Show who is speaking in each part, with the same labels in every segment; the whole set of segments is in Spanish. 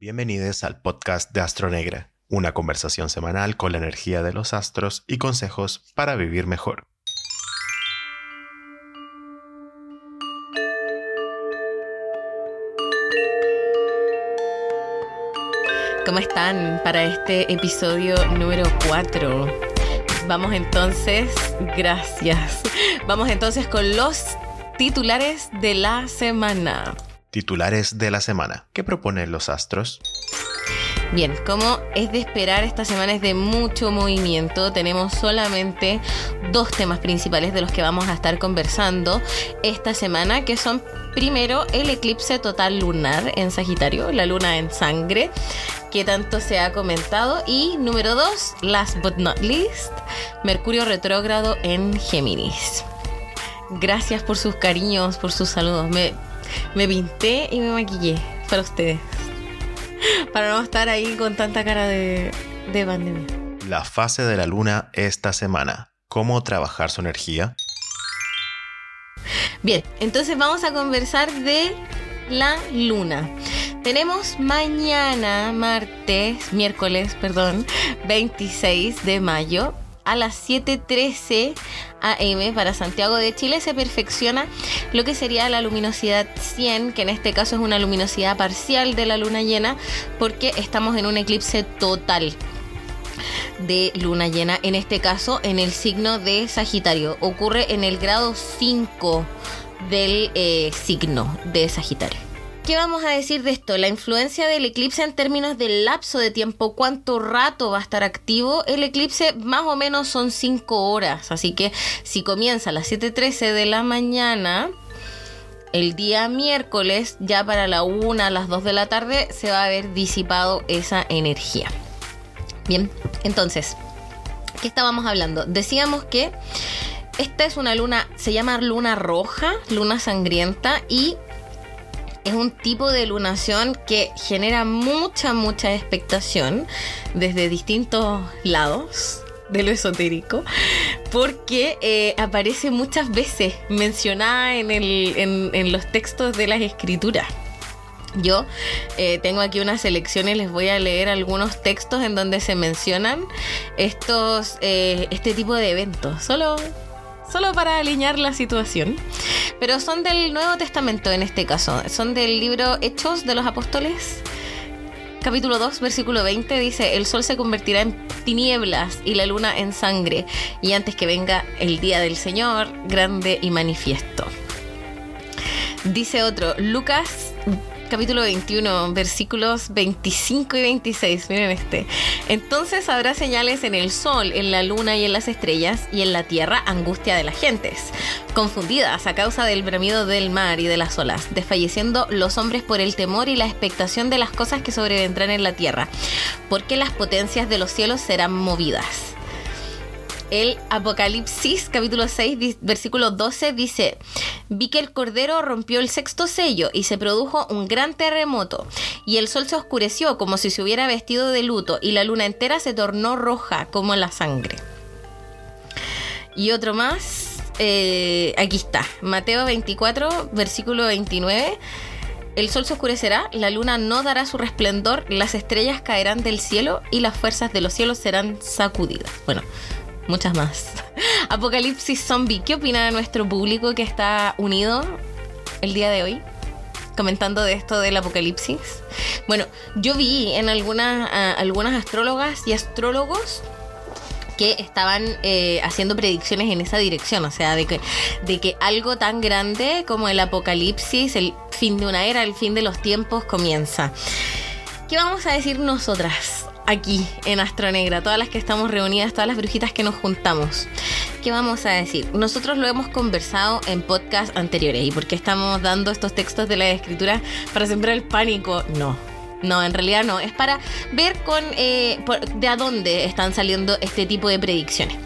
Speaker 1: Bienvenidos al podcast de Astronegra, una conversación semanal con la energía de los astros y consejos para vivir mejor.
Speaker 2: ¿Cómo están para este episodio número 4? Vamos entonces, gracias. Vamos entonces con los titulares de la semana.
Speaker 1: Titulares de la semana. ¿Qué proponen los astros?
Speaker 2: Bien, como es de esperar, esta semana es de mucho movimiento. Tenemos solamente dos temas principales de los que vamos a estar conversando esta semana, que son primero el eclipse total lunar en Sagitario, la luna en sangre, que tanto se ha comentado, y número dos, last but not least, Mercurio retrógrado en Géminis. Gracias por sus cariños, por sus saludos. Me, me pinté y me maquillé para ustedes. Para no estar ahí con tanta cara de, de pandemia.
Speaker 1: La fase de la luna esta semana. ¿Cómo trabajar su energía?
Speaker 2: Bien, entonces vamos a conversar de la luna. Tenemos mañana, martes, miércoles, perdón, 26 de mayo, a las 7.13 am para Santiago de Chile se perfecciona lo que sería la luminosidad 100, que en este caso es una luminosidad parcial de la luna llena, porque estamos en un eclipse total de luna llena, en este caso en el signo de Sagitario. Ocurre en el grado 5 del eh, signo de Sagitario. ¿Qué vamos a decir de esto? La influencia del eclipse en términos del lapso de tiempo, cuánto rato va a estar activo. El eclipse más o menos son 5 horas, así que si comienza a las 7.13 de la mañana, el día miércoles, ya para la 1, a las 2 de la tarde, se va a haber disipado esa energía. Bien, entonces, ¿qué estábamos hablando? Decíamos que esta es una luna, se llama luna roja, luna sangrienta, y es un tipo de lunación que genera mucha, mucha expectación desde distintos lados de lo esotérico, porque eh, aparece muchas veces mencionada en, los textos de las escrituras. Yo eh, tengo aquí unas selecciones, les voy a leer algunos textos en donde se mencionan estos, eh, este tipo de eventos. Solo solo para alinear la situación. Pero son del Nuevo Testamento en este caso. Son del libro Hechos de los Apóstoles. Capítulo 2, versículo 20 dice, el sol se convertirá en tinieblas y la luna en sangre, y antes que venga el día del Señor, grande y manifiesto. Dice otro, Lucas capítulo 21, versículos 25 y 26. Miren este. Entonces habrá señales en el sol, en la luna y en las estrellas, y en la tierra angustia de las gentes, confundidas a causa del bramido del mar y de las olas, desfalleciendo los hombres por el temor y la expectación de las cosas que sobrevendrán en la tierra, porque las potencias de los cielos serán movidas el Apocalipsis capítulo 6 versículo 12 dice, vi que el Cordero rompió el sexto sello y se produjo un gran terremoto y el sol se oscureció como si se hubiera vestido de luto y la luna entera se tornó roja como la sangre. Y otro más, eh, aquí está, Mateo 24 versículo 29. El sol se oscurecerá, la luna no dará su resplendor, las estrellas caerán del cielo y las fuerzas de los cielos serán sacudidas. Bueno, muchas más. Apocalipsis Zombie, ¿qué opina nuestro público que está unido el día de hoy? Comentando de esto del apocalipsis. Bueno, yo vi en algunas, algunas astrólogas y astrólogos que estaban eh, haciendo predicciones en esa dirección, o sea, de que, de que algo tan grande como el apocalipsis, el fin de una era, el fin de los tiempos comienza. ¿Qué vamos a decir nosotras? Aquí en Astronegra, todas las que estamos reunidas, todas las brujitas que nos juntamos. ¿Qué vamos a decir? Nosotros lo hemos conversado en podcast anteriores y por qué estamos dando estos textos de la escritura para sembrar el pánico. No, no, en realidad no. Es para ver con eh, de a dónde están saliendo este tipo de predicciones.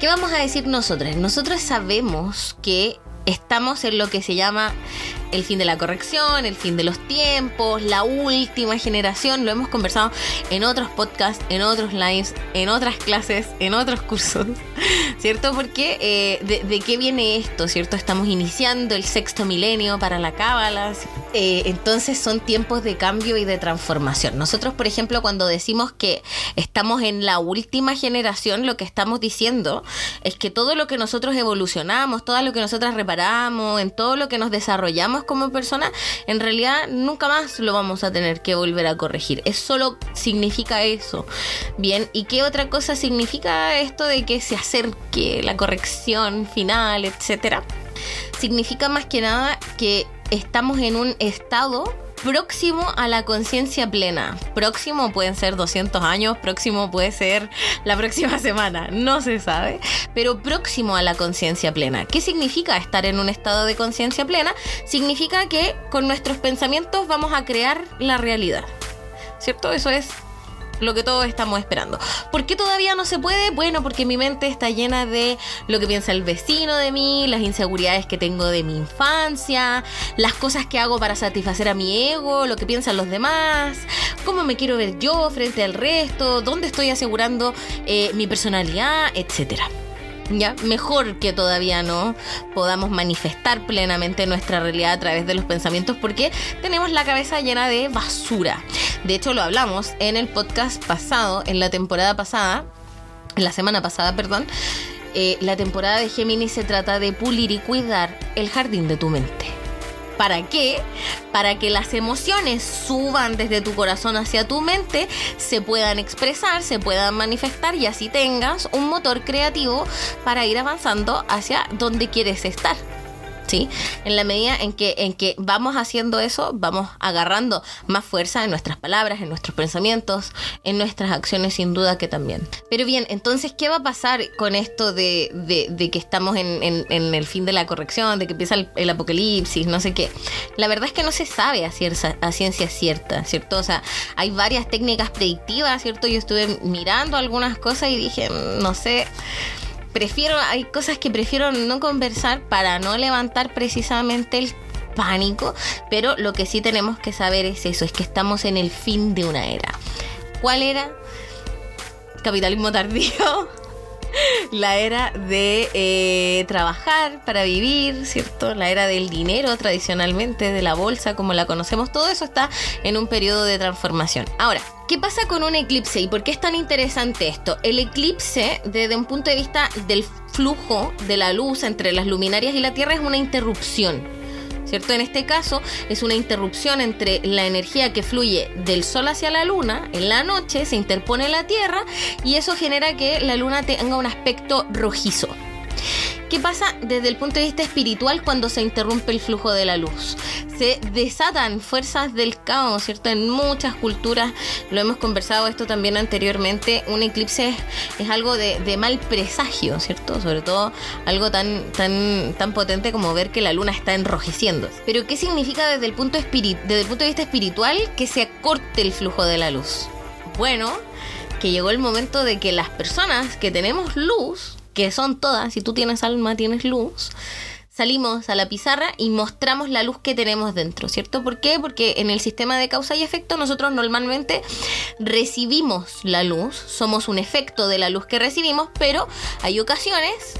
Speaker 2: ¿Qué vamos a decir nosotros? Nosotros sabemos que estamos en lo que se llama el fin de la corrección, el fin de los tiempos, la última generación. Lo hemos conversado en otros podcasts, en otros lives, en otras clases, en otros cursos, ¿cierto? Porque eh, de, qué viene esto, ¿cierto? Estamos iniciando el sexto milenio para la cábala. Eh, entonces son tiempos de cambio y de transformación. Nosotros, por ejemplo, cuando decimos que estamos en la última generación, lo que estamos diciendo es que todo lo que nosotros evolucionamos, todo lo que nosotras reparamos, en todo lo que nos desarrollamos como personas, en realidad nunca más lo vamos a tener que volver a corregir. Es solo significa eso. Bien, ¿y qué otra cosa significa esto de que se acerque la corrección final, etcétera? Significa más que nada que estamos en un estado próximo a la conciencia plena. Próximo pueden ser 200 años, próximo puede ser la próxima semana, no se sabe, pero próximo a la conciencia plena. ¿Qué significa estar en un estado de conciencia plena? Significa que con nuestros pensamientos vamos a crear la realidad. ¿Cierto? Eso es lo que todos estamos esperando. ¿Por qué todavía no se puede? Bueno, porque mi mente está llena de lo que piensa el vecino de mí, las inseguridades que tengo de mi infancia, las cosas que hago para satisfacer a mi ego, lo que piensan los demás, cómo me quiero ver yo frente al resto, dónde estoy asegurando eh, mi personalidad, etcétera. ¿Ya? Mejor que todavía no podamos manifestar plenamente nuestra realidad a través de los pensamientos porque tenemos la cabeza llena de basura. De hecho, lo hablamos en el podcast pasado, en la temporada pasada, en la semana pasada, perdón. Eh, la temporada de Géminis se trata de pulir y cuidar el jardín de tu mente. ¿Para qué? Para que las emociones suban desde tu corazón hacia tu mente, se puedan expresar, se puedan manifestar y así tengas un motor creativo para ir avanzando hacia donde quieres estar. En la medida en que, en que vamos haciendo eso, vamos agarrando más fuerza en nuestras palabras, en nuestros pensamientos, en nuestras acciones, sin duda que también. Pero bien, entonces, ¿qué va a pasar con esto de, que estamos en, el fin de la corrección, de que empieza el, apocalipsis, no sé qué? La verdad es que no se sabe a, a ciencia cierta, ¿cierto? O sea, hay varias técnicas predictivas, ¿cierto? Yo estuve mirando algunas cosas y dije, mm, no sé prefiero, hay cosas que prefiero no conversar para no levantar precisamente el pánico, pero lo que sí tenemos que saber es eso, es que estamos en el fin de una era. ¿Cuál era? Capitalismo tardío la era de eh, trabajar para vivir, ¿cierto? La era del dinero tradicionalmente, de la bolsa como la conocemos, todo eso está en un periodo de transformación. Ahora, ¿qué pasa con un eclipse y por qué es tan interesante esto? El eclipse, desde un punto de vista del flujo de la luz entre las luminarias y la Tierra, es una interrupción. ¿Cierto? En este caso es una interrupción entre la energía que fluye del Sol hacia la Luna, en la noche se interpone la Tierra y eso genera que la Luna tenga un aspecto rojizo. ¿Qué pasa desde el punto de vista espiritual cuando se interrumpe el flujo de la luz? Se desatan fuerzas del caos, ¿cierto? En muchas culturas, lo hemos conversado esto también anteriormente, un eclipse es, algo de, mal presagio, ¿cierto? Sobre todo algo tan, tan, tan potente como ver que la luna está enrojeciendo. Pero ¿qué significa desde el, punto desde el punto de vista espiritual que se acorte el flujo de la luz? Bueno, que llegó el momento de que las personas que tenemos luz, que son todas, si tú tienes alma, tienes luz, salimos a la pizarra y mostramos la luz que tenemos dentro, ¿cierto? ¿Por qué? Porque en el sistema de causa y efecto nosotros normalmente recibimos la luz, somos un efecto de la luz que recibimos, pero hay ocasiones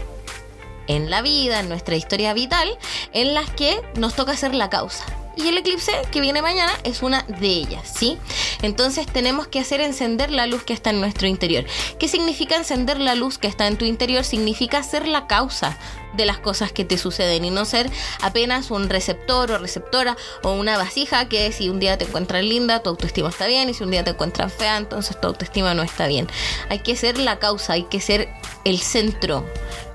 Speaker 2: en la vida, en nuestra historia vital, en las que nos toca ser la causa. Y el eclipse que viene mañana es una de ellas, ¿sí? Entonces tenemos que hacer encender la luz que está en nuestro interior. ¿Qué significa encender la luz que está en tu interior? Significa ser la causa de las cosas que te suceden y no ser apenas un receptor o receptora o una vasija que si un día te encuentras linda, tu autoestima está bien y si un día te encuentras fea, entonces tu autoestima no está bien. Hay que ser la causa, hay que ser el centro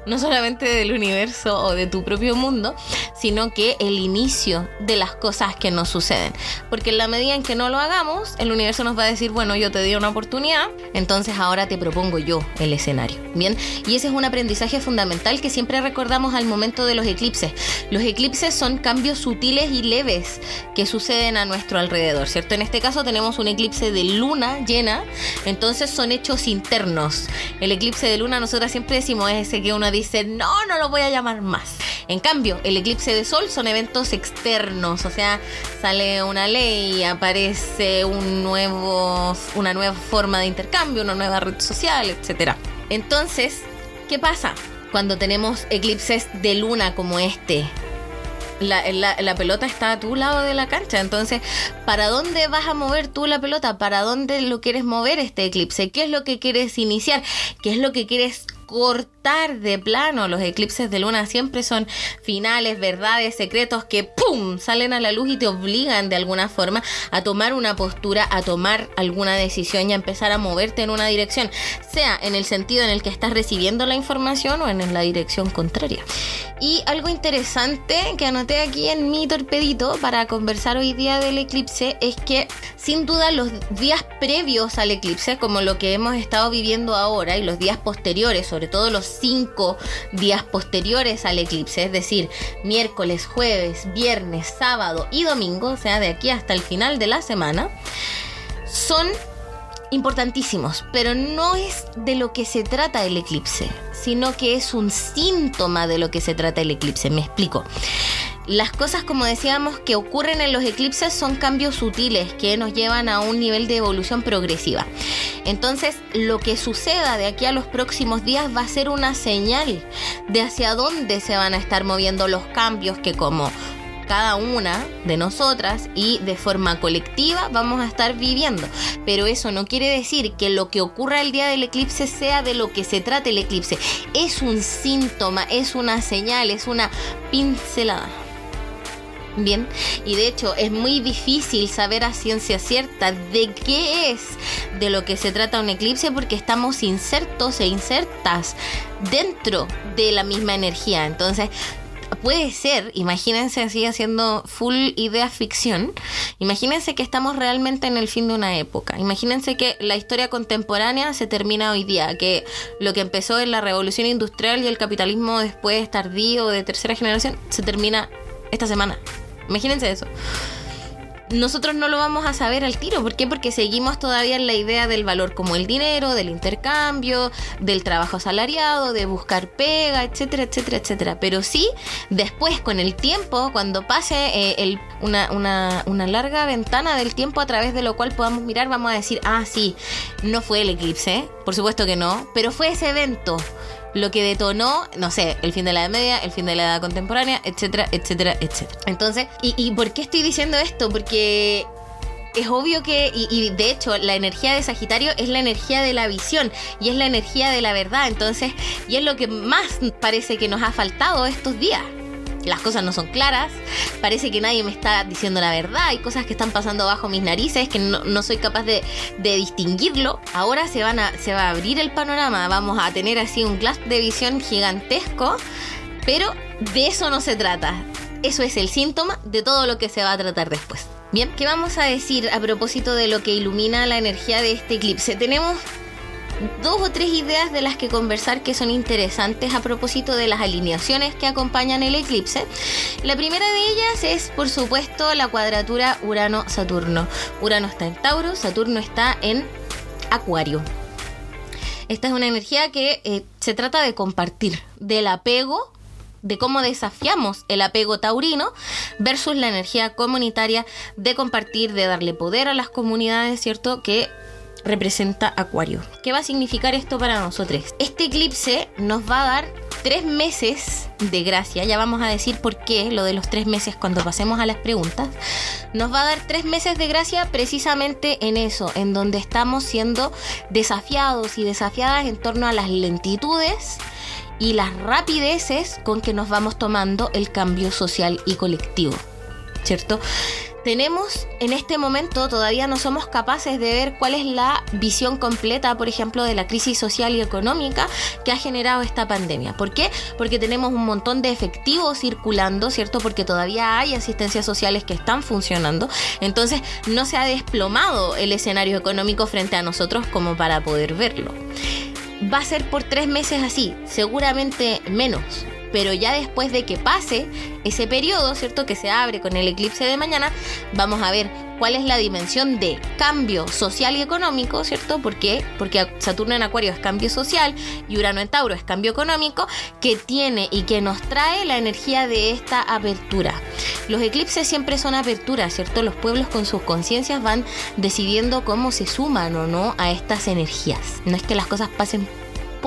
Speaker 2: no solamente del universo o de tu propio mundo, sino que el inicio de las cosas que nos suceden. Porque en la medida en que no lo hagamos, el universo nos va a decir, bueno, yo te di una oportunidad, entonces ahora te propongo yo el escenario. Bien, y ese es un aprendizaje fundamental que siempre recordamos al momento de los eclipses. Los eclipses son cambios sutiles y leves que suceden a nuestro alrededor, ¿cierto? En este caso tenemos un eclipse de luna llena, entonces son hechos internos. El eclipse de luna nosotras siempre decimos es ese que uno dice, no, no lo voy a llamar más. En cambio, el eclipse de sol son eventos externos, o sea, sale una ley, aparece un nuevo, una nueva forma de intercambio, una nueva red social, etc. Entonces, ¿qué pasa cuando tenemos eclipses de luna como este? La, la, pelota está a tu lado de la cancha. Entonces, ¿para dónde vas a mover tú la pelota? ¿Para dónde lo quieres mover este eclipse? ¿Qué es lo que quieres iniciar? ¿Qué es lo que quieres cortar de plano. Los eclipses de luna siempre son finales, verdades, secretos que ¡pum! salen a la luz y te obligan de alguna forma a tomar una postura, a tomar alguna decisión y a empezar a moverte en una dirección, sea en el sentido en el que estás recibiendo la información o en la dirección contraria. Y algo interesante que anoté aquí en mi torpedito para conversar hoy día del eclipse es que sin duda los días previos al eclipse, como lo que hemos estado viviendo ahora y los días posteriores, sobre todo los cinco días posteriores al eclipse, es decir, miércoles, jueves, viernes, sábado y domingo, o sea, de aquí hasta el final de la semana, son importantísimos, pero no es de lo que se trata el eclipse, sino que es un síntoma de lo que se trata el eclipse. Me explico. Las cosas, como decíamos, que ocurren en los eclipses son cambios sutiles que nos llevan a un nivel de evolución progresiva. Entonces, lo que suceda de aquí a los próximos días va a ser una señal de hacia dónde se van a estar moviendo los cambios que como cada una de nosotras y de forma colectiva vamos a estar viviendo. Pero eso no quiere decir que lo que ocurra el día del eclipse sea de lo que se trate el eclipse. Es un síntoma, es una señal, es una pincelada. Bien, y de hecho es muy difícil saber a ciencia cierta de qué es de lo que se trata un eclipse porque estamos insertos e insertas dentro de la misma energía. Entonces, puede ser, imagínense así haciendo full idea ficción, imagínense que estamos realmente en el fin de una época, imagínense que la historia contemporánea se termina hoy día, que lo que empezó en la revolución industrial y el capitalismo después tardío de tercera generación se termina esta semana. Imagínense eso. Nosotros no lo vamos a saber al tiro. ¿Por qué? Porque seguimos todavía en la idea del valor como el dinero, del intercambio, del trabajo asalariado, de buscar pega, etcétera, etcétera, etcétera. Pero sí, después, con el tiempo, cuando pase eh, una, una larga ventana del tiempo a través de lo cual podamos mirar, vamos a decir, ah, sí, no fue el eclipse, por supuesto que no, pero fue ese evento lo que detonó, no sé, el fin de la Edad Media, el fin de la Edad Contemporánea, etcétera, etcétera, etcétera. Entonces, ¿y, por qué estoy diciendo esto? Porque es obvio que, y, y, de hecho, la energía de Sagitario es la energía de la visión y es la energía de la verdad. Entonces, y es lo que más parece que nos ha faltado estos días las cosas no son claras, parece que nadie me está diciendo la verdad, hay cosas que están pasando bajo mis narices que no, soy capaz de, distinguirlo. Ahora se, se va a abrir el panorama, vamos a tener así un glass de visión gigantesco, pero de eso no se trata. Eso es el síntoma de todo lo que se va a tratar después. Bien, ¿qué vamos a decir a propósito de lo que ilumina la energía de este eclipse? Tenemos dos o tres ideas de las que conversar que son interesantes a propósito de las alineaciones que acompañan el eclipse. La primera de ellas es, por supuesto, la cuadratura Urano-Saturno. Urano está en Tauro, Saturno está en Acuario. Esta es una energía que eh, se trata de compartir, del apego de cómo desafiamos el apego taurino versus la energía comunitaria de compartir, de darle poder a las comunidades, ¿cierto? Que representa Acuario. ¿Qué va a significar esto para nosotros? Este eclipse nos va a dar tres meses de gracia, ya vamos a decir por qué lo de los tres meses cuando pasemos a las preguntas, nos va a dar tres meses de gracia precisamente en eso, en donde estamos siendo desafiados y desafiadas en torno a las lentitudes y las rapideces con que nos vamos tomando el cambio social y colectivo, ¿cierto? Tenemos en este momento todavía no somos capaces de ver cuál es la visión completa, por ejemplo, de la crisis social y económica que ha generado esta pandemia. ¿Por qué? Porque tenemos un montón de efectivos circulando, ¿cierto? Porque todavía hay asistencias sociales que están funcionando. Entonces no se ha desplomado el escenario económico frente a nosotros como para poder verlo. Va a ser por tres meses así, seguramente menos Pero ya después de que pase ese periodo, ¿cierto? Que se abre con el eclipse de mañana, vamos a ver cuál es la dimensión de cambio social y económico, ¿cierto? ¿Por qué? Porque Saturno en Acuario es cambio social y Urano en Tauro es cambio económico que tiene y que nos trae la energía de esta apertura. Los eclipses siempre son aperturas, ¿cierto? Los pueblos con sus conciencias van decidiendo cómo se suman o no a estas energías. No es que las cosas pasen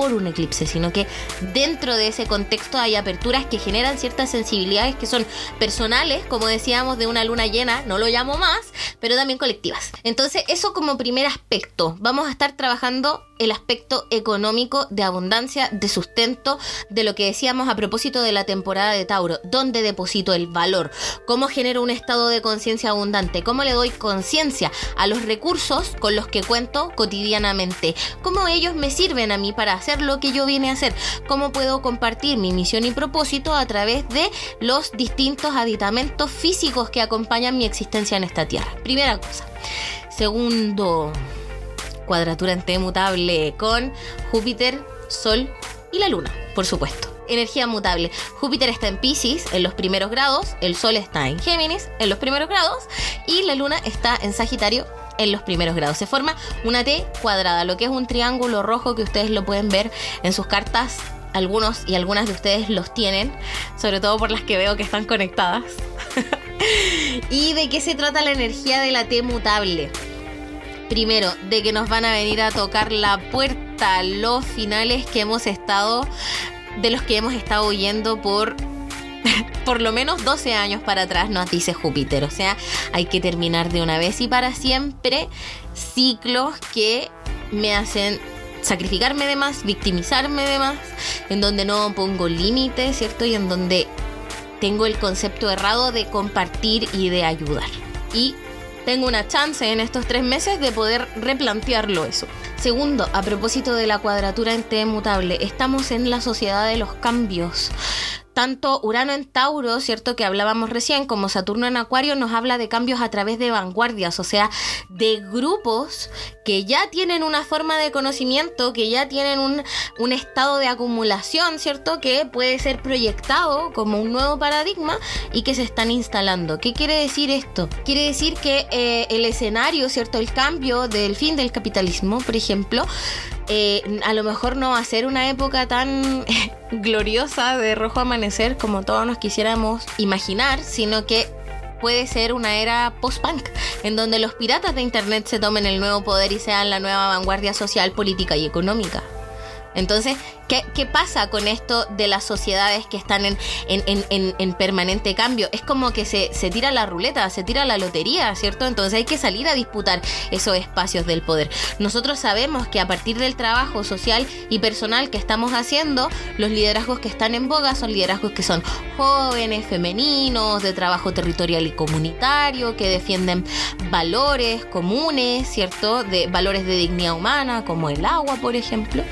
Speaker 2: por un eclipse, sino que dentro de ese contexto hay aperturas que generan ciertas sensibilidades que son personales, como decíamos, de una luna llena, no lo llamo más, pero también colectivas. Entonces, eso como primer aspecto. Vamos a estar trabajando el aspecto económico de abundancia, de sustento, de lo que decíamos a propósito de la temporada de Tauro. ¿Dónde deposito el valor? ¿Cómo genero un estado de conciencia abundante? ¿Cómo le doy conciencia a los recursos con los que cuento cotidianamente? ¿Cómo ellos me sirven a mí para hacer lo que yo vine a hacer? ¿Cómo puedo compartir mi misión y propósito a través de los distintos aditamentos físicos que acompañan mi existencia en esta tierra? Primera cosa. Segundo cuadratura en T mutable con Júpiter, Sol y la Luna, por supuesto. Energía mutable. Júpiter está en Pisces en los primeros grados, el Sol está en Géminis en los primeros grados y la Luna está en Sagitario en los primeros grados. Se forma una T cuadrada, lo que es un triángulo rojo que ustedes lo pueden ver en sus cartas. Algunos y algunas de ustedes los tienen, sobre todo por las que veo que están conectadas. ¿Y de qué se trata la energía de la T mutable? primero, de que nos van a venir a tocar la puerta los finales que hemos estado, de los que hemos estado huyendo por por lo menos 12 años para atrás, nos dice Júpiter. O sea, hay que terminar de una vez y para siempre ciclos que me hacen sacrificarme de más, victimizarme de más, en donde no pongo límites, ¿cierto? Y en donde tengo el concepto errado de compartir y de ayudar. Y tengo una chance en estos tres meses de poder replantearlo eso. Segundo, a propósito de la cuadratura en T mutable, estamos en la sociedad de los cambios tanto Urano en Tauro, ¿cierto? Que hablábamos recién, como Saturno en Acuario, nos habla de cambios a través de vanguardias, o sea, de grupos que ya tienen una forma de conocimiento, que ya tienen un, estado de acumulación, ¿cierto? Que puede ser proyectado como un nuevo paradigma y que se están instalando. ¿Qué quiere decir esto? Quiere decir que eh, el escenario, ¿cierto? El cambio del fin del capitalismo, por ejemplo, eh, a lo mejor no va a ser una época tan gloriosa de rojo amanecer como todos nos quisiéramos imaginar, sino que puede ser una era post-punk, en donde los piratas de Internet se tomen el nuevo poder y sean la nueva vanguardia social, política y económica. Entonces, ¿qué, pasa con esto de las sociedades que están en, permanente cambio? Es como que se, se, tira la ruleta, se tira la lotería, ¿cierto? Entonces hay que salir a disputar esos espacios del poder. Nosotros sabemos que a partir del trabajo social y personal que estamos haciendo, los liderazgos que están en boga son liderazgos que son jóvenes, femeninos, de trabajo territorial y comunitario, que defienden valores comunes, ¿cierto? De valores de dignidad humana, como el agua, por ejemplo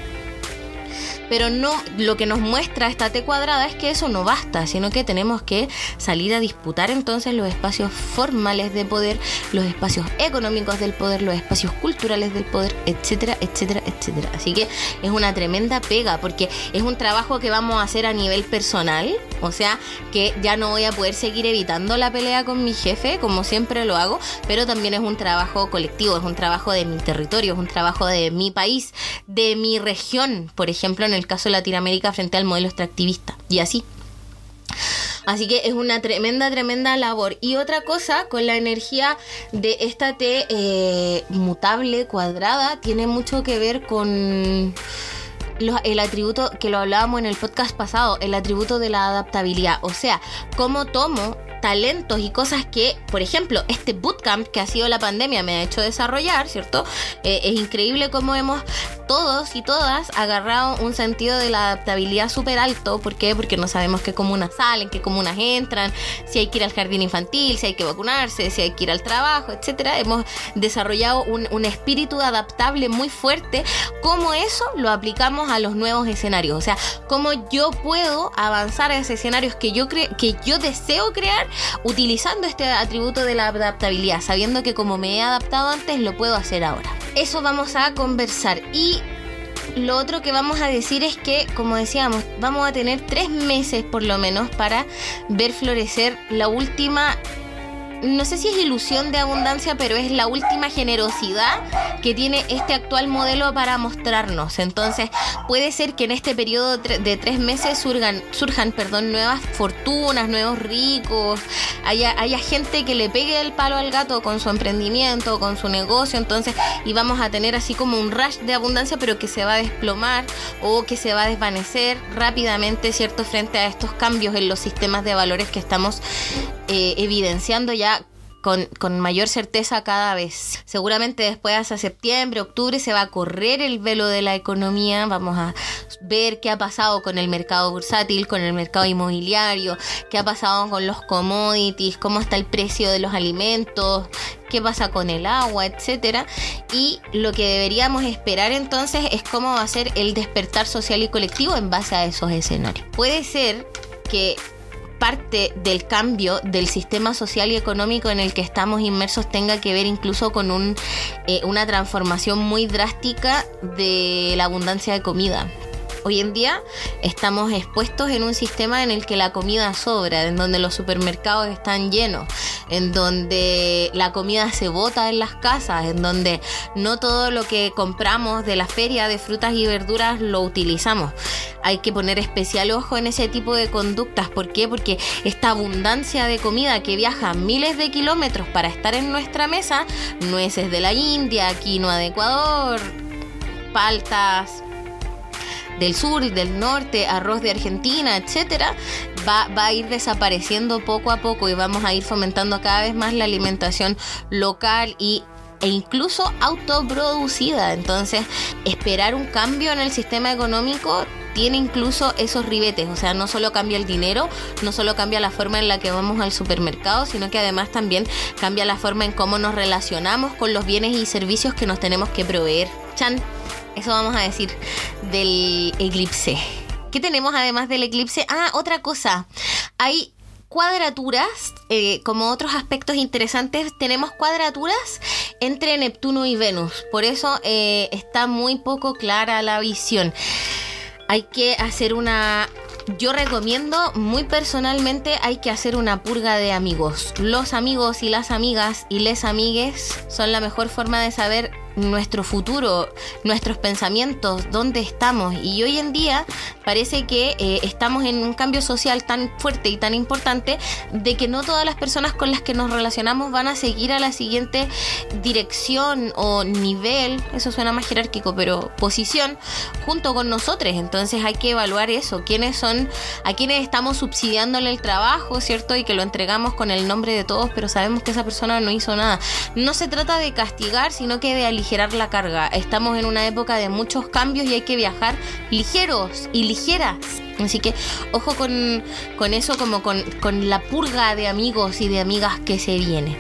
Speaker 2: pero no lo que nos muestra esta T cuadrada es que eso no basta, sino que tenemos que salir a disputar entonces los espacios formales de poder, los espacios económicos del poder, los espacios culturales del poder, etcétera, etcétera, etcétera. Así que es una tremenda pega porque es un trabajo que vamos a hacer a nivel personal, o sea, que ya no voy a poder seguir evitando la pelea con mi jefe como siempre lo hago, pero también es un trabajo colectivo, es un trabajo de mi territorio, es un trabajo de mi país, de mi región, por ejemplo, en el el caso de Latinoamérica frente al modelo extractivista. Y así. Así que es una tremenda, tremenda labor. Y otra cosa, con la energía de esta T eh, mutable, cuadrada, tiene mucho que ver con el atributo que lo hablábamos en el podcast pasado, el atributo de la adaptabilidad. O sea, cómo tomo talentos y cosas que, por ejemplo, este bootcamp que ha sido la pandemia me ha hecho desarrollar, ¿cierto? Eh, es increíble cómo hemos todos y todas agarrado un sentido de la adaptabilidad súper alto. ¿Por qué? Porque no sabemos qué comunas salen, qué comunas entran, si hay que ir al jardín infantil, si hay que vacunarse, si hay que ir al trabajo, etcétera. Hemos desarrollado un, un espíritu adaptable muy fuerte. ¿Cómo eso lo aplicamos a los nuevos escenarios? O sea, cómo yo puedo avanzar a esos escenarios que yo, que yo deseo crear utilizando este atributo de la adaptabilidad, sabiendo que como me he adaptado antes, lo puedo hacer ahora. Eso vamos a conversar y lo otro que vamos a decir es que, como decíamos, vamos a tener tres meses por lo menos para ver florecer la última no sé si es ilusión de abundancia, pero es la última generosidad que tiene este actual modelo para mostrarnos. Entonces, puede ser que en este periodo de tres meses surgan, surjan perdón, nuevas fortunas, nuevos ricos, haya, haya gente que le pegue el palo al gato con su emprendimiento, con su negocio, entonces, y vamos a tener así como un rush de abundancia, pero que se va a desplomar o que se va a desvanecer rápidamente, ¿cierto?, frente a estos cambios en los sistemas de valores que estamos eh, evidenciando ya con, con, mayor certeza cada vez. Seguramente después hasta septiembre, octubre se va a correr el velo de la economía, vamos a ver qué ha pasado con el mercado bursátil, con el mercado inmobiliario, qué ha pasado con los commodities, cómo está el precio de los alimentos, qué pasa con el agua, etcétera. Y lo que deberíamos esperar entonces es cómo va a ser el despertar social y colectivo en base a esos escenarios. Puede ser que parte del cambio del sistema social y económico en el que estamos inmersos tenga que ver incluso con un, eh, una transformación muy drástica de la abundancia de comida. Hoy en día estamos expuestos en un sistema en el que la comida sobra, en donde los supermercados están llenos, en donde la comida se bota en las casas, en donde no todo lo que compramos de la feria de frutas y verduras lo utilizamos. Hay que poner especial ojo en ese tipo de conductas. ¿Por qué? Porque esta abundancia de comida que viaja miles de kilómetros para estar en nuestra mesa, nueces de la India, quinoa de Ecuador, paltas, del sur del norte, arroz de Argentina, etcétera, va, va a ir desapareciendo poco a poco y vamos a ir fomentando cada vez más la alimentación local y e incluso autoproducida. Entonces, esperar un cambio en el sistema económico tiene incluso esos ribetes, o sea, no solo cambia el dinero, no solo cambia la forma en la que vamos al supermercado, sino que además también cambia la forma en cómo nos relacionamos con los bienes y servicios que nos tenemos que proveer. Chan. Eso vamos a decir del eclipse. ¿Qué tenemos además del eclipse? Ah, otra cosa. Hay cuadraturas, eh, como otros aspectos interesantes, tenemos cuadraturas entre Neptuno y Venus. Por eso eh, está muy poco clara la visión. Hay que hacer una yo recomiendo muy personalmente hay que hacer una purga de amigos. Los amigos y las amigas y les amigues son la mejor forma de saber nuestro futuro, nuestros pensamientos, dónde estamos. Y hoy en día parece que eh, estamos en un cambio social tan fuerte y tan importante de que no todas las personas con las que nos relacionamos van a seguir a la siguiente dirección o nivel, eso suena más jerárquico, pero posición, junto con nosotros. Entonces hay que evaluar eso, quiénes son, a quienes estamos subsidiándole el trabajo, ¿cierto? Y que lo entregamos con el nombre de todos, pero sabemos que esa persona no hizo nada. No se trata de castigar, sino que de la carga. Estamos en una época de muchos cambios y hay que viajar ligeros y ligeras. Así que ojo con, eso, como con, con, la purga de amigos y de amigas que se viene.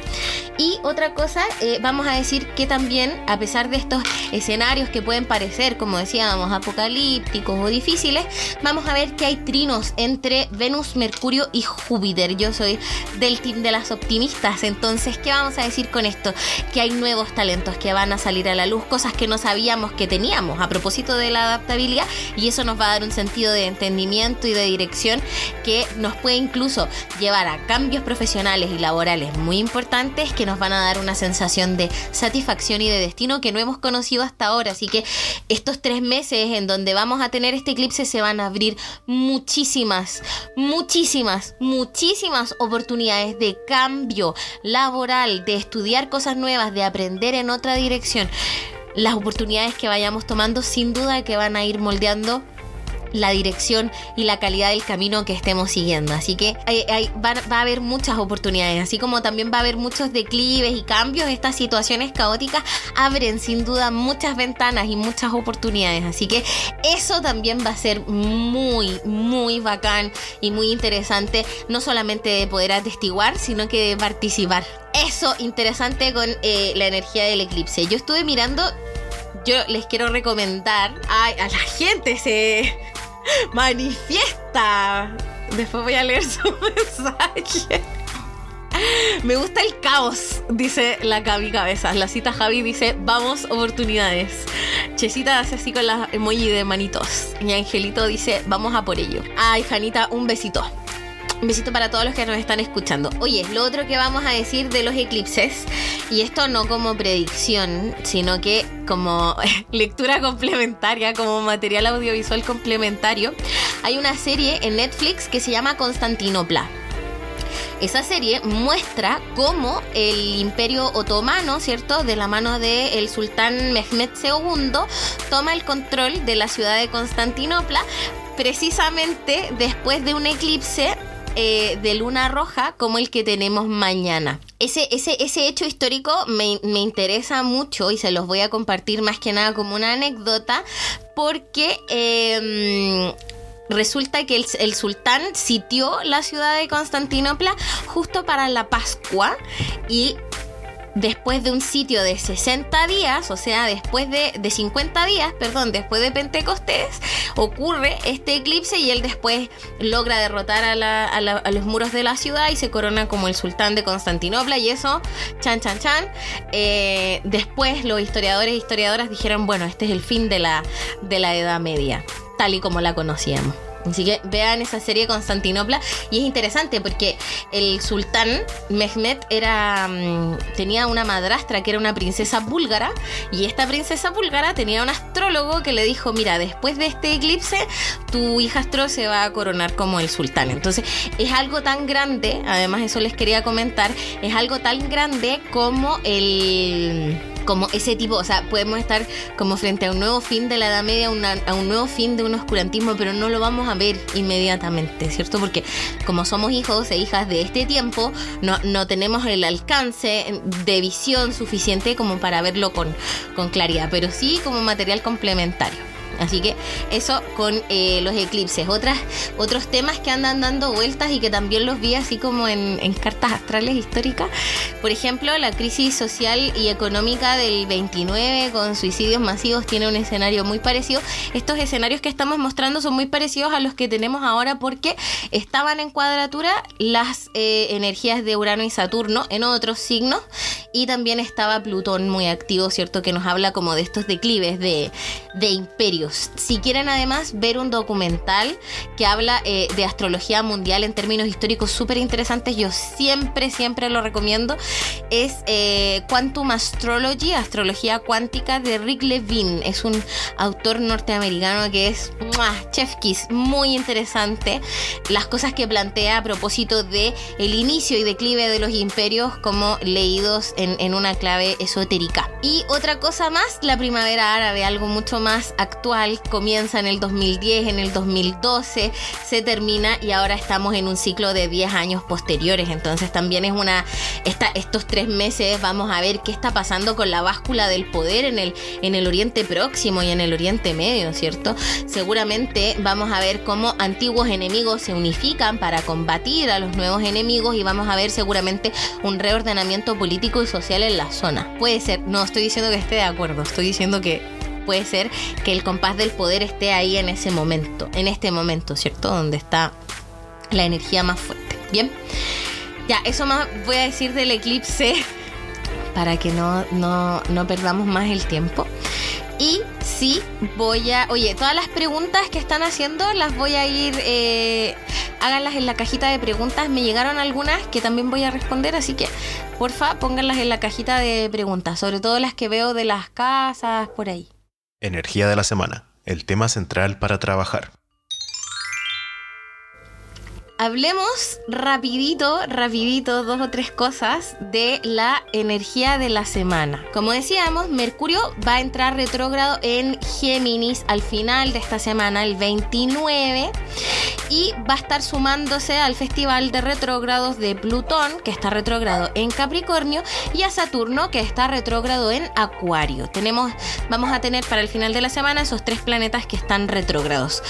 Speaker 2: Y otra cosa, eh, vamos a decir que también, a pesar de estos escenarios que pueden parecer, como decíamos, apocalípticos o difíciles, vamos a ver que hay trinos entre Venus, Mercurio y Júpiter. Yo soy del team de las optimistas, entonces, ¿qué vamos a decir con esto? Que hay nuevos talentos que van a salir a la luz, cosas que no sabíamos que teníamos a propósito de la adaptabilidad, y eso nos va a dar un sentido de entendimiento y de dirección que nos puede incluso llevar a cambios profesionales y laborales muy importantes que nos van a dar una sensación de satisfacción y de destino que no hemos conocido hasta ahora. Así que estos tres meses en donde vamos a tener este eclipse se van a abrir muchísimas, muchísimas, muchísimas oportunidades de cambio laboral, de estudiar cosas nuevas, de aprender en otra dirección. Las oportunidades que vayamos tomando sin duda que van a ir moldeando la dirección y la calidad del camino que estemos siguiendo. Así que va, a haber muchas oportunidades, así como también va a haber muchos declives y cambios. Estas situaciones caóticas abren sin duda muchas ventanas y muchas oportunidades. Así que eso también va a ser muy, muy bacán y muy interesante, no solamente de poder atestiguar, sino que de participar. Eso interesante con eh, la energía del eclipse. Yo estuve mirando yo les quiero recomendar a, a, la gente se manifiesta. Después voy a leer su mensaje. Me gusta el caos, dice la Gaby Cabezas. La cita Javi dice, vamos, oportunidades. Chesita hace así con la emoji de manitos. Y Angelito dice, vamos a por ello. Ay, Janita, un besito. Un besito para todos los que nos están escuchando. Oye, lo otro que vamos a decir de los eclipses, y esto no como predicción, sino que como lectura complementaria, como material audiovisual complementario, hay una serie en Netflix que se llama Constantinopla. Esa serie muestra cómo el imperio otomano, ¿cierto? De la mano del sultán Mehmed II, toma el control de la ciudad de Constantinopla precisamente después de un eclipse eh, de luna roja como el que tenemos mañana. Ese, ese, ese hecho histórico me, me, interesa mucho y se los voy a compartir más que nada como una anécdota porque... Eh, resulta que el, el, sultán sitió la ciudad de Constantinopla justo para la Pascua y después de un sitio de 60 días, o sea, después de, de 50 días, perdón, después de Pentecostés, ocurre este eclipse y él después logra derrotar a, la, a, la, a, los muros de la ciudad y se corona como el sultán de Constantinopla y eso, chan, chan, chan. Eh, después los historiadores e historiadoras dijeron, bueno, este es el fin de la, de la Edad Media, tal y como la conocíamos. Así que vean esa serie Constantinopla y es interesante porque el sultán Mehmed era mm, tenía una madrastra que era una princesa búlgara y esta princesa búlgara tenía un astrólogo que le dijo, mira, después de este eclipse tu hijastro se va a coronar como el sultán. Entonces es algo tan grande, además eso les quería comentar, es algo tan grande como el como ese tipo, o sea, podemos estar como frente a un nuevo fin de la Edad Media, a un nuevo fin de un oscurantismo, pero no lo vamos a ver inmediatamente, ¿cierto? Porque como somos hijos e hijas de este tiempo, no, no tenemos el alcance de visión suficiente como para verlo con, con claridad, pero sí como material complementario. Así que eso con eh, los eclipses. Otras, otros temas que andan dando vueltas y que también los vi así como en, cartas astrales históricas. Por ejemplo, la crisis social y económica del 29 con suicidios masivos tiene un escenario muy parecido. Estos escenarios que estamos mostrando son muy parecidos a los que tenemos ahora porque estaban en cuadratura las eh, energías de Urano y Saturno en otros signos y también estaba Plutón muy activo, ¿cierto? Que nos habla como de estos declives de, de imperios. Si quieren además ver un documental que habla eh, de astrología mundial en términos históricos súper interesantes, yo siempre, siempre lo recomiendo, es eh, Quantum Astrology, Astrología Cuántica de Rick Levine. Es un autor norteamericano que es chef kiss, muy interesante. Las cosas que plantea a propósito de el inicio y declive de los imperios como leídos en, en una clave esotérica. Y otra cosa más, la primavera árabe, algo mucho más actual comienza en el 2010, en el 2012, se termina y ahora estamos en un ciclo de 10 años posteriores. Entonces también es una, esta, estos tres meses vamos a ver qué está pasando con la báscula del poder en el, en el Oriente Próximo y en el Oriente Medio, ¿cierto? Seguramente vamos a ver cómo antiguos enemigos se unifican para combatir a los nuevos enemigos y vamos a ver seguramente un reordenamiento político y social en la zona. Puede ser, no estoy diciendo que esté de acuerdo, estoy diciendo que puede ser que el compás del poder esté ahí en ese momento, en este momento, ¿cierto? Donde está la energía más fuerte. Bien, ya, eso más voy a decir del eclipse para que no, no, no perdamos más el tiempo. Y sí, voy a. Oye, todas las preguntas que están haciendo las voy a ir. Eh, háganlas en la cajita de preguntas. Me llegaron algunas que también voy a responder, así que porfa, pónganlas en la cajita de preguntas. Sobre todo las que veo de las casas, por ahí.
Speaker 1: Energía de la semana, el tema central para trabajar.
Speaker 2: Hablemos rapidito, rapidito, dos o tres cosas de la energía de la semana. Como decíamos, Mercurio va a entrar retrógrado en Géminis al final de esta semana, el 29, y va a estar sumándose al festival de retrógrados de Plutón, que está retrógrado en Capricornio, y a Saturno, que está retrógrado en Acuario. Tenemos, vamos a tener para el final de la semana esos tres planetas que están retrógrados.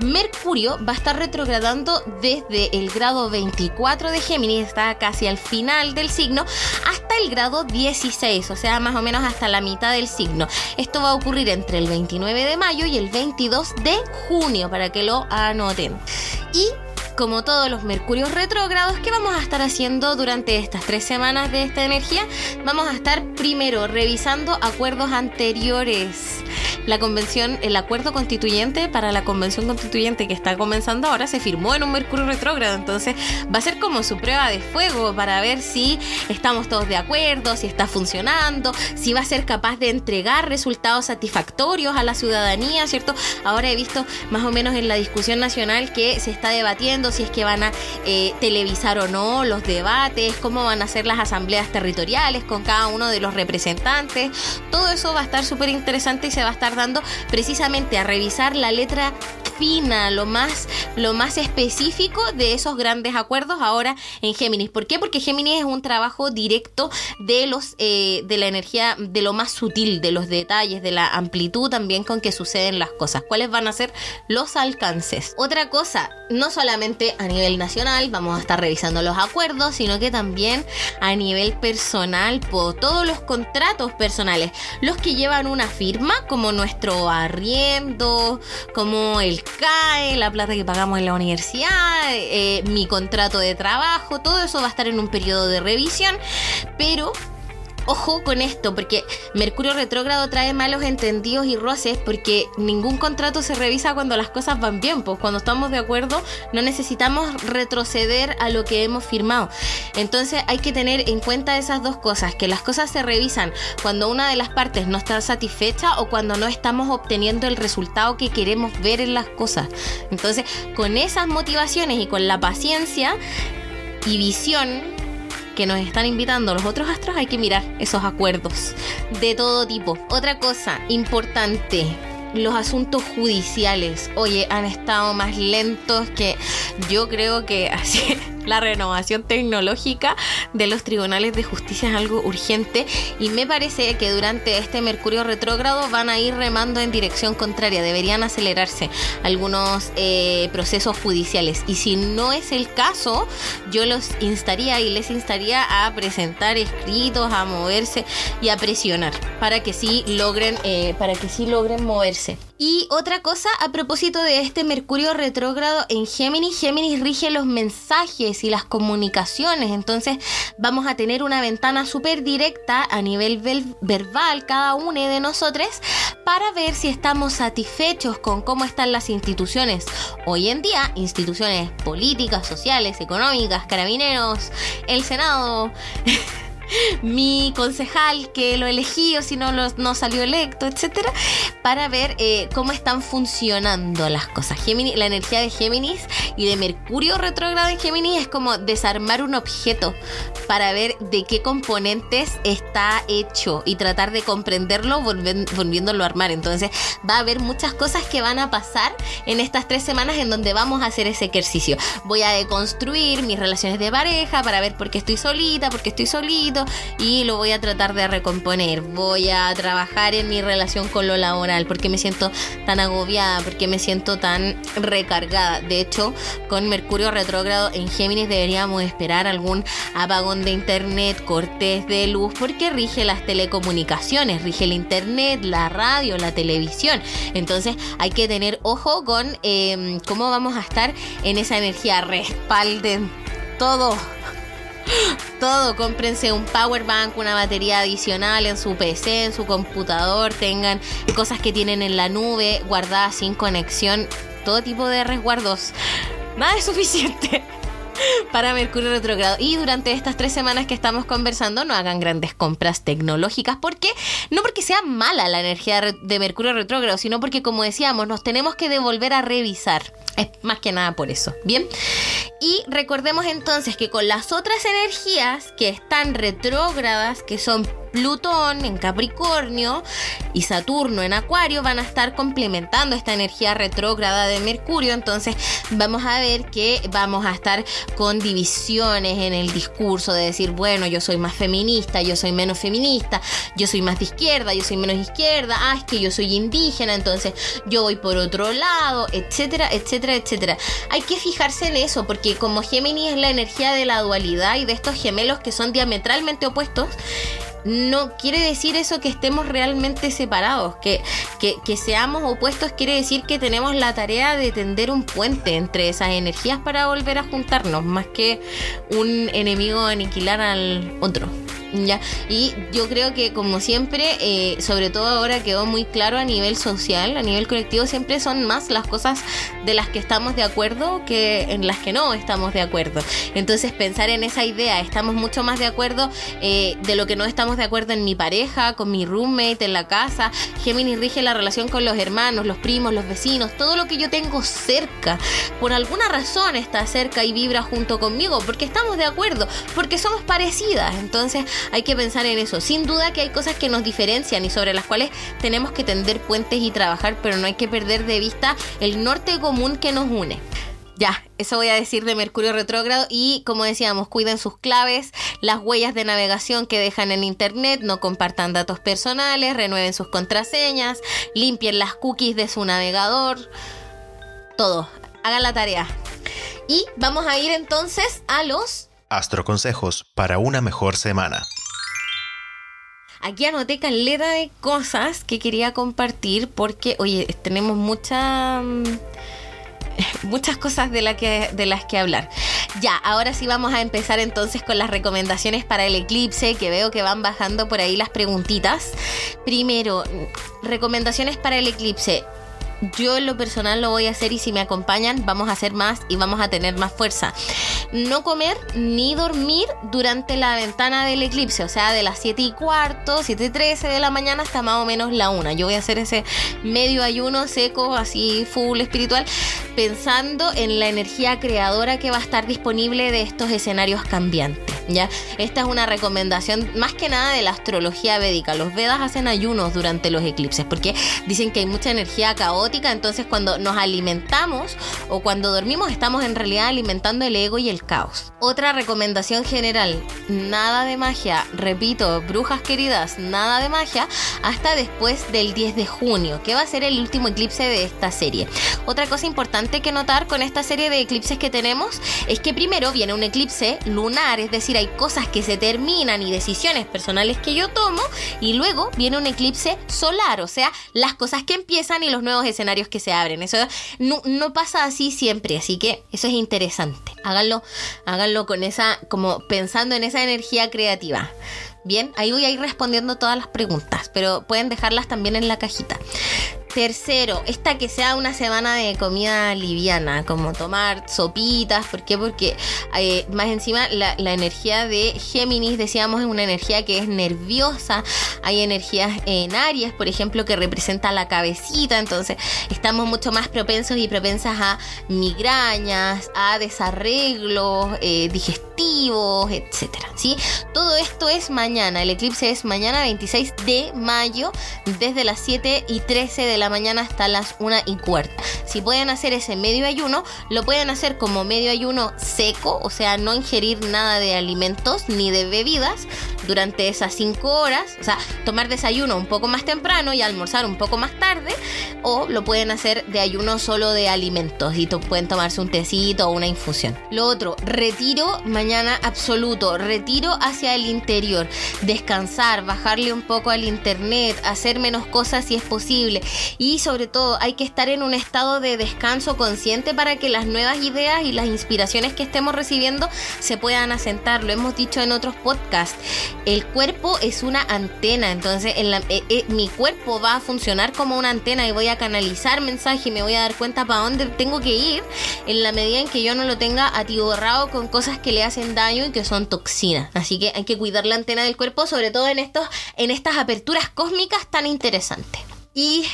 Speaker 2: Mercurio va a estar retrogradando desde el grado 24 de Géminis, está casi al final del signo, hasta el grado 16, o sea, más o menos hasta la mitad del signo. Esto va a ocurrir entre el 29 de mayo y el 22 de junio, para que lo anoten. Y como todos los mercurios retrógrados, ¿qué vamos a estar haciendo durante estas tres semanas de esta energía? Vamos a estar primero revisando acuerdos anteriores. La convención, el acuerdo constituyente para la convención constituyente que está comenzando ahora se firmó en un mercurio retrógrado, entonces va a ser como su prueba de fuego para ver si estamos todos de acuerdo, si está funcionando, si va a ser capaz de entregar resultados satisfactorios a la ciudadanía, ¿cierto? Ahora he visto más o menos en la discusión nacional que se está debatiendo si es que van a eh, televisar o no los debates, cómo van a ser las asambleas territoriales con cada uno de los representantes. Todo eso va a estar súper interesante y se va a estar dando precisamente a revisar la letra fina, lo más, lo más específico de esos grandes acuerdos ahora en Géminis. ¿Por qué? Porque Géminis es un trabajo directo de los eh, de la energía, de lo más sutil, de los detalles, de la amplitud también con que suceden las cosas. ¿Cuáles van a ser los alcances? Otra cosa, no solamente a nivel nacional vamos a estar revisando los acuerdos, sino que también a nivel personal, por todos los contratos personales, los que llevan una firma, como nuestro arriendo, como el CAE, la plata que pagamos en la universidad, eh, mi contrato de trabajo, todo eso va a estar en un periodo de revisión, pero ojo con esto, porque Mercurio retrógrado trae malos entendidos y roces, porque ningún contrato se revisa cuando las cosas van bien, pues cuando estamos de acuerdo no necesitamos retroceder a lo que hemos firmado. Entonces hay que tener en cuenta esas dos cosas, que las cosas se revisan cuando una de las partes no está satisfecha o cuando no estamos obteniendo el resultado que queremos ver en las cosas. Entonces, con esas motivaciones y con la paciencia y visión que nos están invitando los otros astros, hay que mirar esos acuerdos de todo tipo. Otra cosa importante, los asuntos judiciales, oye, han estado más lentos que yo creo que así la renovación tecnológica de los tribunales de justicia es algo urgente y me parece que durante este Mercurio retrógrado van a ir remando en dirección contraria, deberían acelerarse algunos eh, procesos judiciales y si no es el caso, yo los instaría y les instaría a presentar escritos, a moverse y a presionar para que sí logren, eh, para que sí logren moverse. Y otra cosa a propósito de este Mercurio retrógrado en Géminis, Géminis rige los mensajes y las comunicaciones, entonces vamos a tener una ventana súper directa a nivel verbal cada uno de nosotros para ver si estamos satisfechos con cómo están las instituciones hoy en día, instituciones políticas, sociales, económicas, carabineros, el Senado. Mi concejal que lo elegí o si no, no salió electo, etcétera, para ver eh, cómo están funcionando las cosas. Géminis, la energía de Géminis y de Mercurio retrógrado en Géminis es como desarmar un objeto para ver de qué componentes está hecho y tratar de comprenderlo volviéndolo a armar. Entonces va a haber muchas cosas que van a pasar en estas tres semanas en donde vamos a hacer ese ejercicio. Voy a deconstruir mis relaciones de pareja para ver por qué estoy solita, por qué estoy y lo voy a tratar de recomponer. Voy a trabajar en mi relación con lo laboral porque me siento tan agobiada, porque me siento tan recargada. De hecho, con Mercurio retrógrado en Géminis deberíamos esperar algún apagón de internet, cortes de luz, porque rige las telecomunicaciones, rige el internet, la radio, la televisión. Entonces hay que tener ojo con em, cómo vamos a estar en esa energía. Respalden todo todo, cómprense un power bank, una batería adicional en su PC, en su computador, tengan cosas que tienen en la nube guardadas sin conexión, todo tipo de resguardos. Nada es suficiente para Mercurio retrogrado. Y durante estas tres semanas que estamos conversando, no hagan grandes compras tecnológicas. ¿Por qué? No porque sea mala la energía de Mercurio retrógrado, sino porque, como decíamos, nos tenemos que devolver a revisar. Es más que nada por eso. Bien. Y recordemos entonces que con las otras energías que están retrógradas, que son Plutón en Capricornio y Saturno en Acuario van a estar complementando esta energía retrógrada de Mercurio. Entonces vamos a ver que vamos a estar con divisiones en el discurso de decir, bueno, yo soy más feminista, yo soy menos feminista, yo soy más de izquierda, yo soy menos izquierda, ah, es que yo soy indígena, entonces yo voy por otro lado, etcétera, etcétera, etcétera. Hay que fijarse en eso porque como Géminis es la energía de la dualidad y de estos gemelos que son diametralmente opuestos, no quiere decir eso que estemos realmente separados, que, que, que, seamos opuestos quiere decir que tenemos la tarea de tender un puente entre esas energías para volver a juntarnos, más que un enemigo aniquilar al otro. ¿Ya? Y yo creo que como siempre, eh, sobre todo ahora quedó muy claro a nivel social, a nivel colectivo, siempre son más las cosas de las que estamos de acuerdo que en las que no estamos de acuerdo. Entonces pensar en esa idea, estamos mucho más de acuerdo eh, de lo que no estamos de acuerdo en mi pareja, con mi roommate, en la casa. Géminis rige la relación con los hermanos, los primos, los vecinos, todo lo que yo tengo cerca. Por alguna razón está cerca y vibra junto conmigo, porque estamos de acuerdo, porque somos parecidas. Entonces hay que pensar en eso. Sin duda que hay cosas que nos diferencian y sobre las cuales tenemos que tender puentes y trabajar, pero no hay que perder de vista el norte común que nos une. Ya, eso voy a decir de Mercurio retrógrado y como decíamos, cuiden sus claves, las huellas de navegación que dejan en internet, no compartan datos personales, renueven sus contraseñas, limpien las cookies de su navegador, todo, hagan la tarea. Y vamos a ir entonces a los
Speaker 1: astroconsejos para una mejor semana.
Speaker 2: Aquí anoté caleta de cosas que quería compartir porque, oye, tenemos mucha, mm, muchas cosas de, que, de las que hablar. Ya, ahora sí vamos a empezar entonces con las recomendaciones para el eclipse, que veo que van bajando por ahí las preguntitas. Primero, recomendaciones para el eclipse yo en lo personal lo voy a hacer y si me acompañan vamos a hacer más y vamos a tener más fuerza. No comer ni dormir durante la ventana del eclipse, o sea, de las 7 y cuarto, 7 y 13 de la mañana hasta más o menos la 1. Yo voy a hacer ese medio ayuno seco, así full espiritual, pensando en la energía creadora que va a estar disponible de estos escenarios cambiantes. ¿Ya? Esta es una recomendación más que nada de la astrología védica. Los Vedas hacen ayunos durante los eclipses porque dicen que hay mucha energía caótica, entonces cuando nos alimentamos o cuando dormimos estamos en realidad alimentando el ego y el caos. Otra recomendación general, nada de magia, repito, brujas queridas, nada de magia hasta después del 10 de junio, que va a ser el último eclipse de esta serie. Otra cosa importante que notar con esta serie de eclipses que tenemos es que primero viene un eclipse lunar, es decir, hay cosas que se terminan y decisiones personales que yo tomo y luego viene un eclipse solar, o sea, las cosas que empiezan y los nuevos escenarios que se abren. Eso no, no pasa así siempre, así que eso es interesante. Háganlo, háganlo con esa, como pensando en esa energía creativa. Bien, ahí voy a ir respondiendo todas las preguntas, pero pueden dejarlas también en la cajita. Tercero, esta que sea una semana de comida liviana, como tomar sopitas. ¿Por qué? Porque eh, más encima la, energía de Géminis, decíamos, es una energía que es nerviosa. Hay energías en Aries, por ejemplo, que representa la cabecita. Entonces, estamos mucho más propensos y propensas a migrañas, a desarreglos eh, digestivos, etcétera. ¿sí? Todo esto es mañana. El eclipse es mañana 26 de mayo, desde las 7 y 13 de la mañana hasta las 1 y cuarta. Si pueden hacer ese medio ayuno, lo pueden hacer como medio ayuno seco, o sea, no ingerir nada de alimentos ni de bebidas durante esas 5 horas, o sea, tomar desayuno un poco más temprano y almorzar un poco más tarde, o lo pueden hacer de ayuno solo de alimentos y pueden tomarse un tecito o una infusión. Lo otro, retiro mañana absoluto, retiro hacia el interior, descansar, bajarle un poco al internet, hacer menos cosas si es posible y sobre todo hay que estar en un estado de descanso consciente para que las nuevas ideas y las inspiraciones que estemos recibiendo se puedan asentar. Lo hemos dicho en otros podcasts. El cuerpo es una antena, entonces eh, eh, mi cuerpo va a funcionar como una antena y voy a canalizar mensaje y me voy a dar cuenta para dónde tengo que ir en la medida en que yo no lo tenga atiborrado con cosas que le hacen daño y que son toxinas. Así que hay que cuidar la antena del cuerpo, sobre todo en estos en estas aperturas cósmicas tan interesantes. Y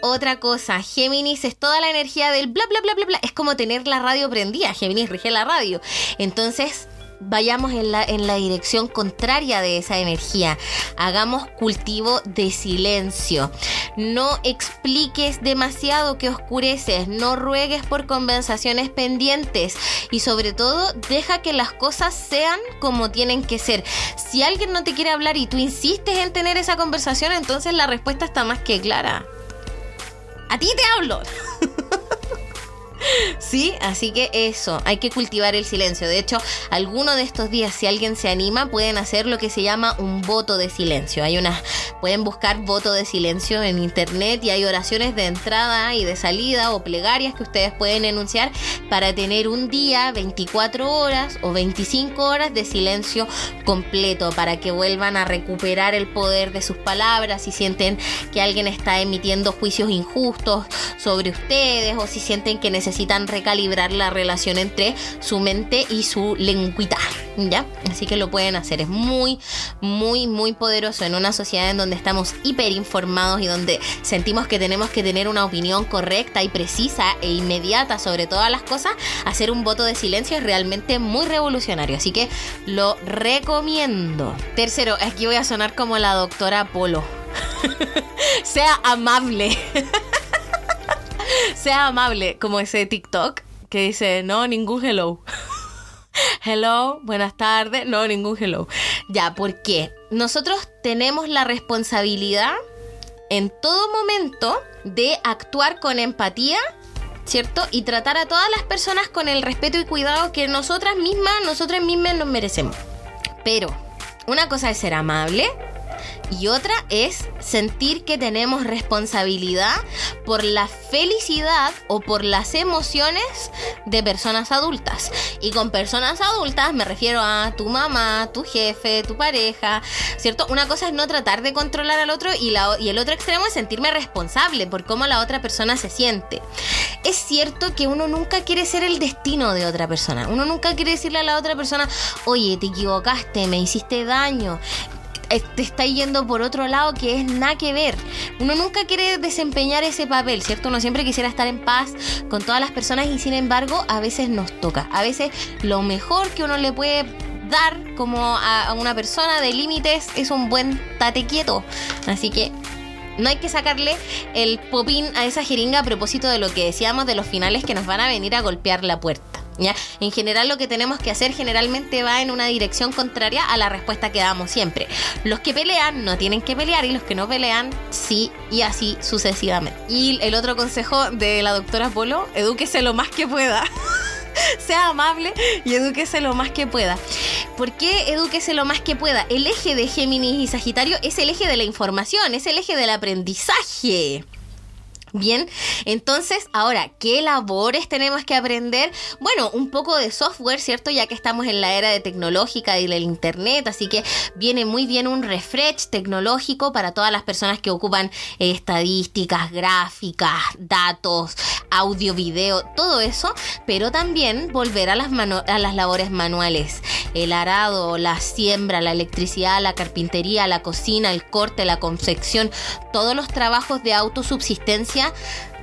Speaker 2: otra cosa, Géminis es toda la energía del bla bla bla bla bla. Es como tener la radio prendida. Géminis rige la radio. Entonces, vayamos en la, en la dirección contraria de esa energía. Hagamos cultivo de silencio. No expliques demasiado que oscureces. No ruegues por conversaciones pendientes. Y sobre todo, deja que las cosas sean como tienen que ser. Si alguien no te quiere hablar y tú insistes en tener esa conversación, entonces la respuesta está más que clara. A ti te hablo. Sí, así que eso, hay que cultivar el silencio. De hecho, alguno de estos días, si alguien se anima, pueden hacer lo que se llama un voto de silencio. Hay unas, pueden buscar voto de silencio en internet y hay oraciones de entrada y de salida o plegarias que ustedes pueden enunciar para tener un día, 24 horas o 25 horas de silencio completo para que vuelvan a recuperar el poder de sus palabras si sienten que alguien está emitiendo juicios injustos sobre ustedes o si sienten que necesitan recalibrar la relación entre su mente y su lengüita, ¿ya? Así que lo pueden hacer. Es muy, muy, muy poderoso en una sociedad en donde estamos hiperinformados y donde sentimos que tenemos que tener una opinión correcta y precisa e inmediata sobre todas las cosas. Hacer un voto de silencio es realmente muy revolucionario. Así que lo recomiendo. Tercero, aquí voy a sonar como la doctora Polo. sea amable. sea amable, como ese TikTok que dice, no, ningún hello. hello, buenas tardes, no, ningún hello. Ya, ¿por qué? Nosotros tenemos la responsabilidad en todo momento de actuar con empatía ¿cierto? Y tratar a todas las personas con el respeto y cuidado que nosotras mismas, nosotras mismas nos merecemos. Pero, una cosa es ser amable y otra es sentir que tenemos responsabilidad por la felicidad o por las emociones de personas adultas. Y con personas adultas me refiero a tu mamá, tu jefe, tu pareja, ¿cierto? Una cosa es no tratar de controlar al otro y, el otro extremo es sentirme responsable por cómo la otra persona se siente. Es cierto que uno nunca quiere ser el destino de otra persona. Uno nunca quiere decirle a la otra persona, oye, te equivocaste, me hiciste daño te está yendo por otro lado que es nada que ver. Uno nunca quiere desempeñar ese papel, ¿cierto? Uno siempre quisiera estar en paz con todas las personas y sin embargo a veces nos toca. A veces lo mejor que uno le puede dar como a, una persona de límites es un buen tate quieto. Así que no hay que sacarle el popín a esa jeringa a propósito de lo que decíamos de los finales que nos van a venir a golpear la puerta. En general lo que tenemos que hacer generalmente va en una dirección contraria a la respuesta que damos siempre. Los que pelean no tienen que pelear y los que no pelean sí y así sucesivamente. Y el otro consejo de la doctora Polo, edúquese lo más que pueda. sea amable y edúquese lo más que pueda. ¿Por qué edúquese lo más que pueda? El eje de Géminis y Sagitario es el eje de la información, es el eje del aprendizaje. Bien, entonces ahora, ¿qué labores tenemos que aprender? Bueno, un poco de software, ¿cierto? Ya que estamos en la era de tecnológica y del internet, así que viene muy bien un refresh tecnológico para todas las personas que ocupan eh, estadísticas, gráficas, datos, audio, video, todo eso, pero también volver a las, a las labores manuales, el arado, la siembra, la electricidad, la carpintería, la cocina, el corte, la confección, todos los trabajos de autosubsistencia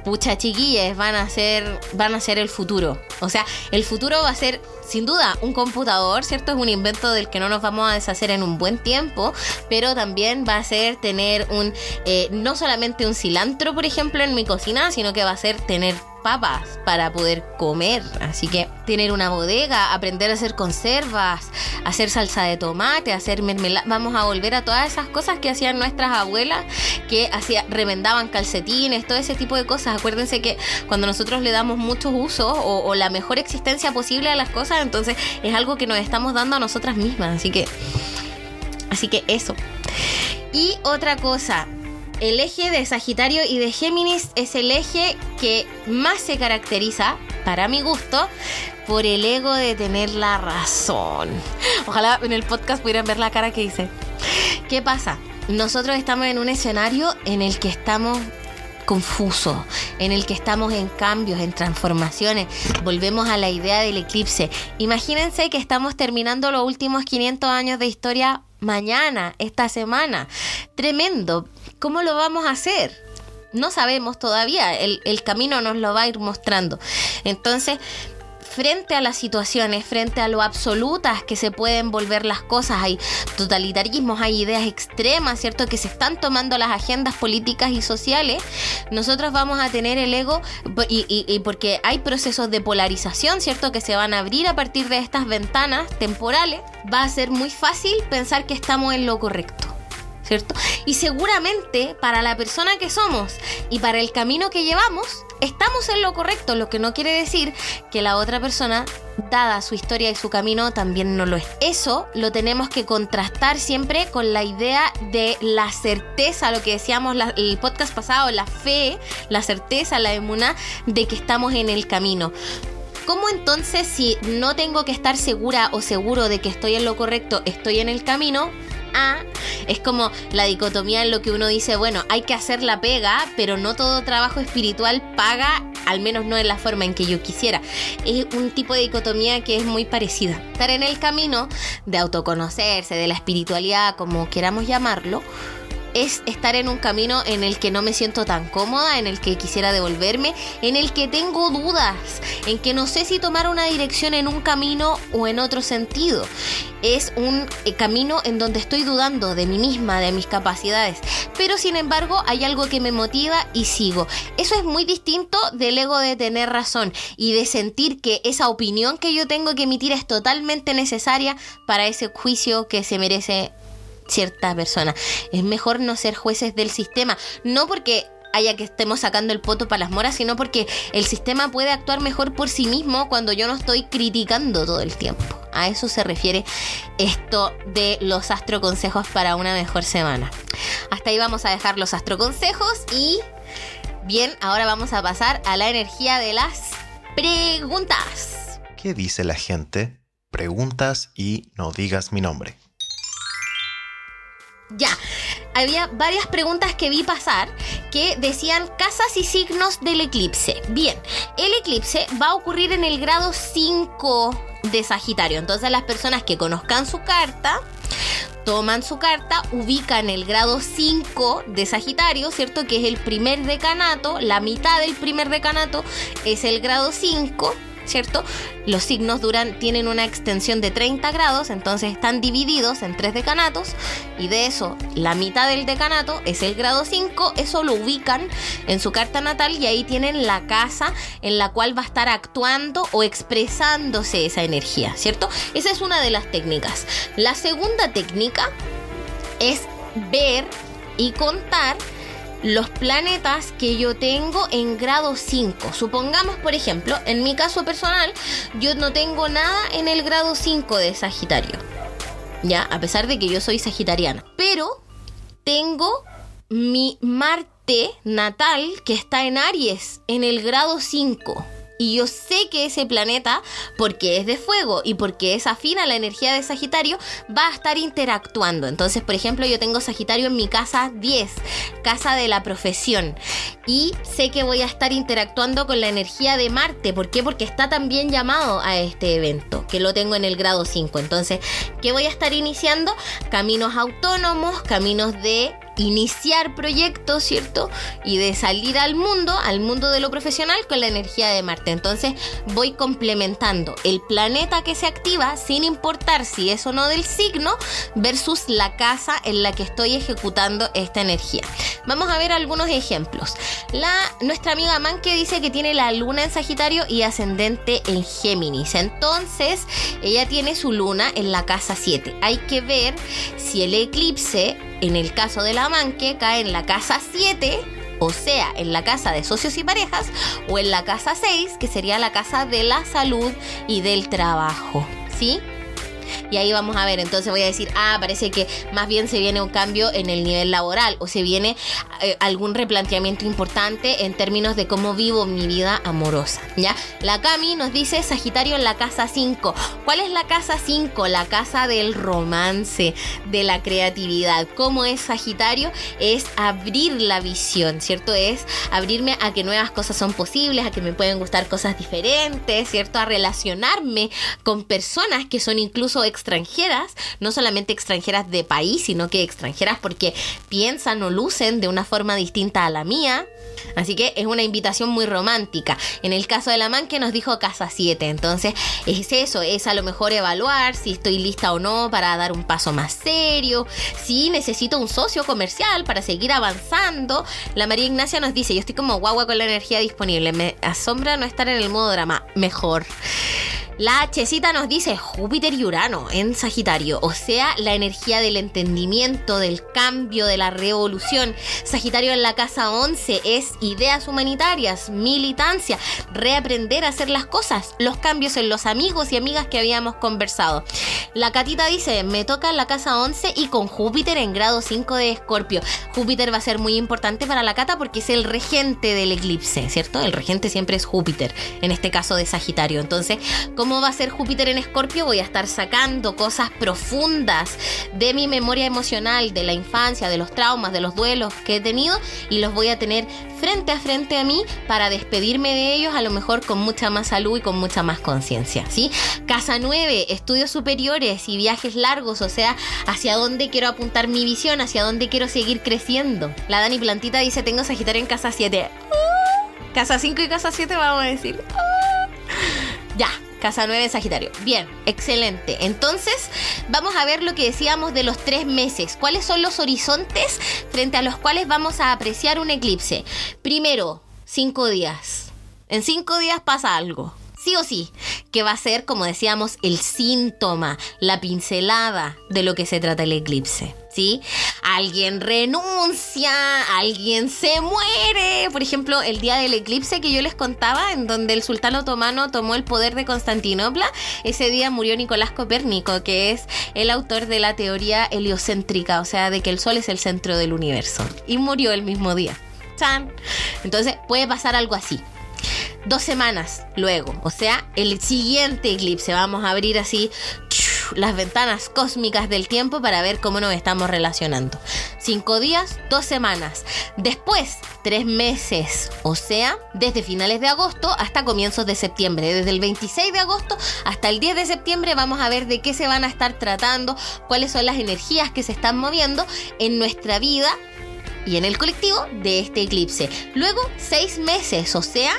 Speaker 2: pucha chiquillas, van a ser, van a ser el futuro. O sea, el futuro va a ser, sin duda, un computador, ¿cierto? Es un invento del que no nos vamos a deshacer en un buen tiempo, pero también va a ser tener un, eh, no solamente un cilantro, por ejemplo, en mi cocina, sino que va a ser tener papas para poder comer. Así que tener una bodega, aprender a hacer conservas, hacer salsa de tomate, hacer mermelada. Vamos a volver a todas esas cosas que hacían nuestras abuelas, que hacían, remendaban calcetines, todo ese tipo de cosas. Acuérdense que cuando nosotros le damos muchos usos o, o la mejor existencia posible a las cosas, entonces es algo que nos estamos dando a nosotras mismas. Así que, así que eso. Y otra cosa, el eje de Sagitario y de Géminis es el eje que más se caracteriza, para mi gusto, por el ego de tener la razón. Ojalá en el podcast pudieran ver la cara que hice. ¿Qué pasa? Nosotros estamos en un escenario en el que estamos confusos, en el que estamos en cambios, en transformaciones. Volvemos a la idea del eclipse. Imagínense que estamos terminando los últimos 500 años de historia mañana, esta semana. Tremendo. ¿Cómo lo vamos a hacer? No sabemos todavía, el, camino nos lo va a ir mostrando. Entonces, frente a las situaciones, frente a lo absolutas que se pueden volver las cosas, hay totalitarismos, hay ideas extremas, ¿cierto? Que se están tomando las agendas políticas y sociales, nosotros vamos a tener el ego y, porque hay procesos de polarización, ¿cierto? Que se van a abrir a partir de estas ventanas temporales, va a ser muy fácil pensar que estamos en lo correcto. ¿Cierto? Y seguramente para la persona que somos y para el camino que llevamos, estamos en lo correcto, lo que no quiere decir que la otra persona, dada su historia y su camino, también no lo es. Eso lo tenemos que contrastar siempre con la idea de la certeza, lo que decíamos el podcast pasado, la fe, la certeza, la emuna de que estamos en el camino. ¿Cómo entonces si no tengo que estar segura o seguro de que estoy en lo correcto, estoy en el camino? Es como la dicotomía en lo que uno dice, bueno, hay que hacer la pega, pero no todo trabajo espiritual paga, al menos no en la forma en que yo quisiera. Es un tipo de dicotomía que es muy parecida. Estar en el camino de autoconocerse, de la espiritualidad, como queramos llamarlo, es estar en un camino en el que no me siento tan cómoda, en el que quisiera devolverme, en el que tengo dudas, en que no sé si tomar una dirección en un camino o en otro sentido. Es un eh, camino en donde estoy dudando de mí misma, de mis capacidades, pero sin embargo hay algo que me motiva y sigo. Eso es muy distinto del ego de tener razón y de sentir que esa opinión que yo tengo que emitir es totalmente necesaria para ese juicio que se merece cierta persona. Es mejor no ser jueces del sistema, no porque haya que estemos sacando el poto para las moras, sino porque el sistema puede actuar mejor por sí mismo cuando yo no estoy criticando todo el tiempo. A eso se refiere esto de los astroconsejos para una mejor semana. Hasta ahí vamos a dejar los astroconsejos y bien, ahora vamos a pasar a la energía de las preguntas.
Speaker 1: ¿Qué dice la gente? Preguntas y no digas mi nombre.
Speaker 2: Ya, había varias preguntas que vi pasar que decían casas y signos del eclipse. Bien, el eclipse va a ocurrir en el grado 5 de Sagitario. Entonces las personas que conozcan su carta toman su carta, ubican el grado 5 de Sagitario, ¿cierto? Que es el primer decanato, la mitad del primer decanato es el grado 5 ¿cierto? Los signos duran, tienen una extensión de 30 grados, entonces están divididos en tres decanatos y de eso la mitad del decanato es el grado 5, eso lo ubican en su carta natal y ahí tienen la casa en la cual va a estar actuando o expresándose esa energía, ¿cierto? Esa es una de las técnicas. La segunda técnica es ver y contar los planetas que yo tengo en grado 5. Supongamos, por ejemplo, en mi caso personal, yo no tengo nada en el grado 5 de Sagitario. Ya, a pesar de que yo soy sagitariana. Pero tengo mi Marte natal que está en Aries, en el grado 5. Y yo sé que ese planeta, porque es de fuego y porque es afín a la energía de Sagitario, va a estar interactuando. Entonces, por ejemplo, yo tengo Sagitario en mi casa 10, casa de la profesión. Y sé que voy a estar interactuando con la energía de Marte. ¿Por qué? Porque está también llamado a este evento, que lo tengo en el grado 5. Entonces, ¿qué voy a estar iniciando? Caminos autónomos, caminos de iniciar proyectos, ¿cierto? Y de salir al mundo, al mundo de lo profesional con la energía de Marte. Entonces voy complementando el planeta que se activa sin importar si es o no del signo versus la casa en la que estoy ejecutando esta energía. Vamos a ver algunos ejemplos. Nuestra amiga Manke dice que tiene la luna en Sagitario y ascendente en Géminis. Entonces ella tiene su luna en la casa 7. Hay que ver si el eclipse en el caso de la manque, cae en la casa 7, o sea, en la casa de socios y parejas, o en la casa 6, que sería la casa de la salud y del trabajo. ¿Sí? Y ahí vamos a ver, entonces voy a decir, ah, parece que más bien se viene un cambio en el nivel laboral o se viene eh, algún replanteamiento importante en términos de cómo vivo mi vida amorosa, ¿ya? La Cami nos dice Sagitario en la casa 5. ¿Cuál es la casa 5? La casa del romance, de la creatividad. ¿Cómo es Sagitario? Es abrir la visión, ¿cierto? Es abrirme a que nuevas cosas son posibles, a que me pueden gustar cosas diferentes, ¿cierto? A relacionarme con personas que son incluso extranjeras, no solamente extranjeras de país, sino que extranjeras porque piensan o lucen de una forma distinta a la mía. Así que es una invitación muy romántica. En el caso de la man que nos dijo casa 7, entonces es eso, es a lo mejor evaluar si estoy lista o no para dar un paso más serio, si necesito un socio comercial para seguir avanzando. La María Ignacia nos dice, yo estoy como guagua con la energía disponible, me asombra no estar en el modo drama, mejor. La Hcita nos dice Júpiter y Urano en Sagitario, o sea, la energía del entendimiento, del cambio, de la revolución. Sagitario en la casa 11 es ideas humanitarias, militancia, reaprender a hacer las cosas, los cambios en los amigos y amigas que habíamos conversado. La Catita dice, me toca en la casa 11 y con Júpiter en grado 5 de Escorpio. Júpiter va a ser muy importante para la Cata porque es el regente del eclipse, ¿cierto? El regente siempre es Júpiter, en este caso de Sagitario. Entonces, ¿Cómo va a ser Júpiter en Escorpio? Voy a estar sacando cosas profundas de mi memoria emocional, de la infancia, de los traumas, de los duelos que he tenido y los voy a tener frente a frente a mí para despedirme de ellos a lo mejor con mucha más salud y con mucha más conciencia, ¿sí? Casa 9, estudios superiores y viajes largos, o sea, hacia dónde quiero apuntar mi visión, hacia dónde quiero seguir creciendo. La Dani Plantita dice, tengo Sagitario en casa 7. casa 5 y casa 7 vamos a decir. Ya, Casa 9 en Sagitario. Bien, excelente. Entonces, vamos a ver lo que decíamos de los tres meses. ¿Cuáles son los horizontes frente a los cuales vamos a apreciar un eclipse? Primero, cinco días. En cinco días pasa algo sí o sí, que va a ser, como decíamos, el síntoma, la pincelada de lo que se trata el eclipse. ¿Sí? Alguien renuncia, alguien se muere. Por ejemplo, el día del eclipse que yo les contaba, en donde el sultán otomano tomó el poder de Constantinopla, ese día murió Nicolás Copérnico, que es el autor de la teoría heliocéntrica, o sea, de que el sol es el centro del universo. Y murió el mismo día. ¡Chan! Entonces puede pasar algo así dos semanas luego, o sea, el siguiente eclipse. Vamos a abrir así las ventanas cósmicas del tiempo para ver cómo nos estamos relacionando. Cinco días, dos semanas. Después, tres meses, o sea, desde finales de agosto hasta comienzos de septiembre. Desde el 26 de agosto hasta el 10 de septiembre vamos a ver de qué se van a estar tratando, cuáles son las energías que se están moviendo en nuestra vida y en el colectivo de este eclipse. Luego, seis meses, o sea,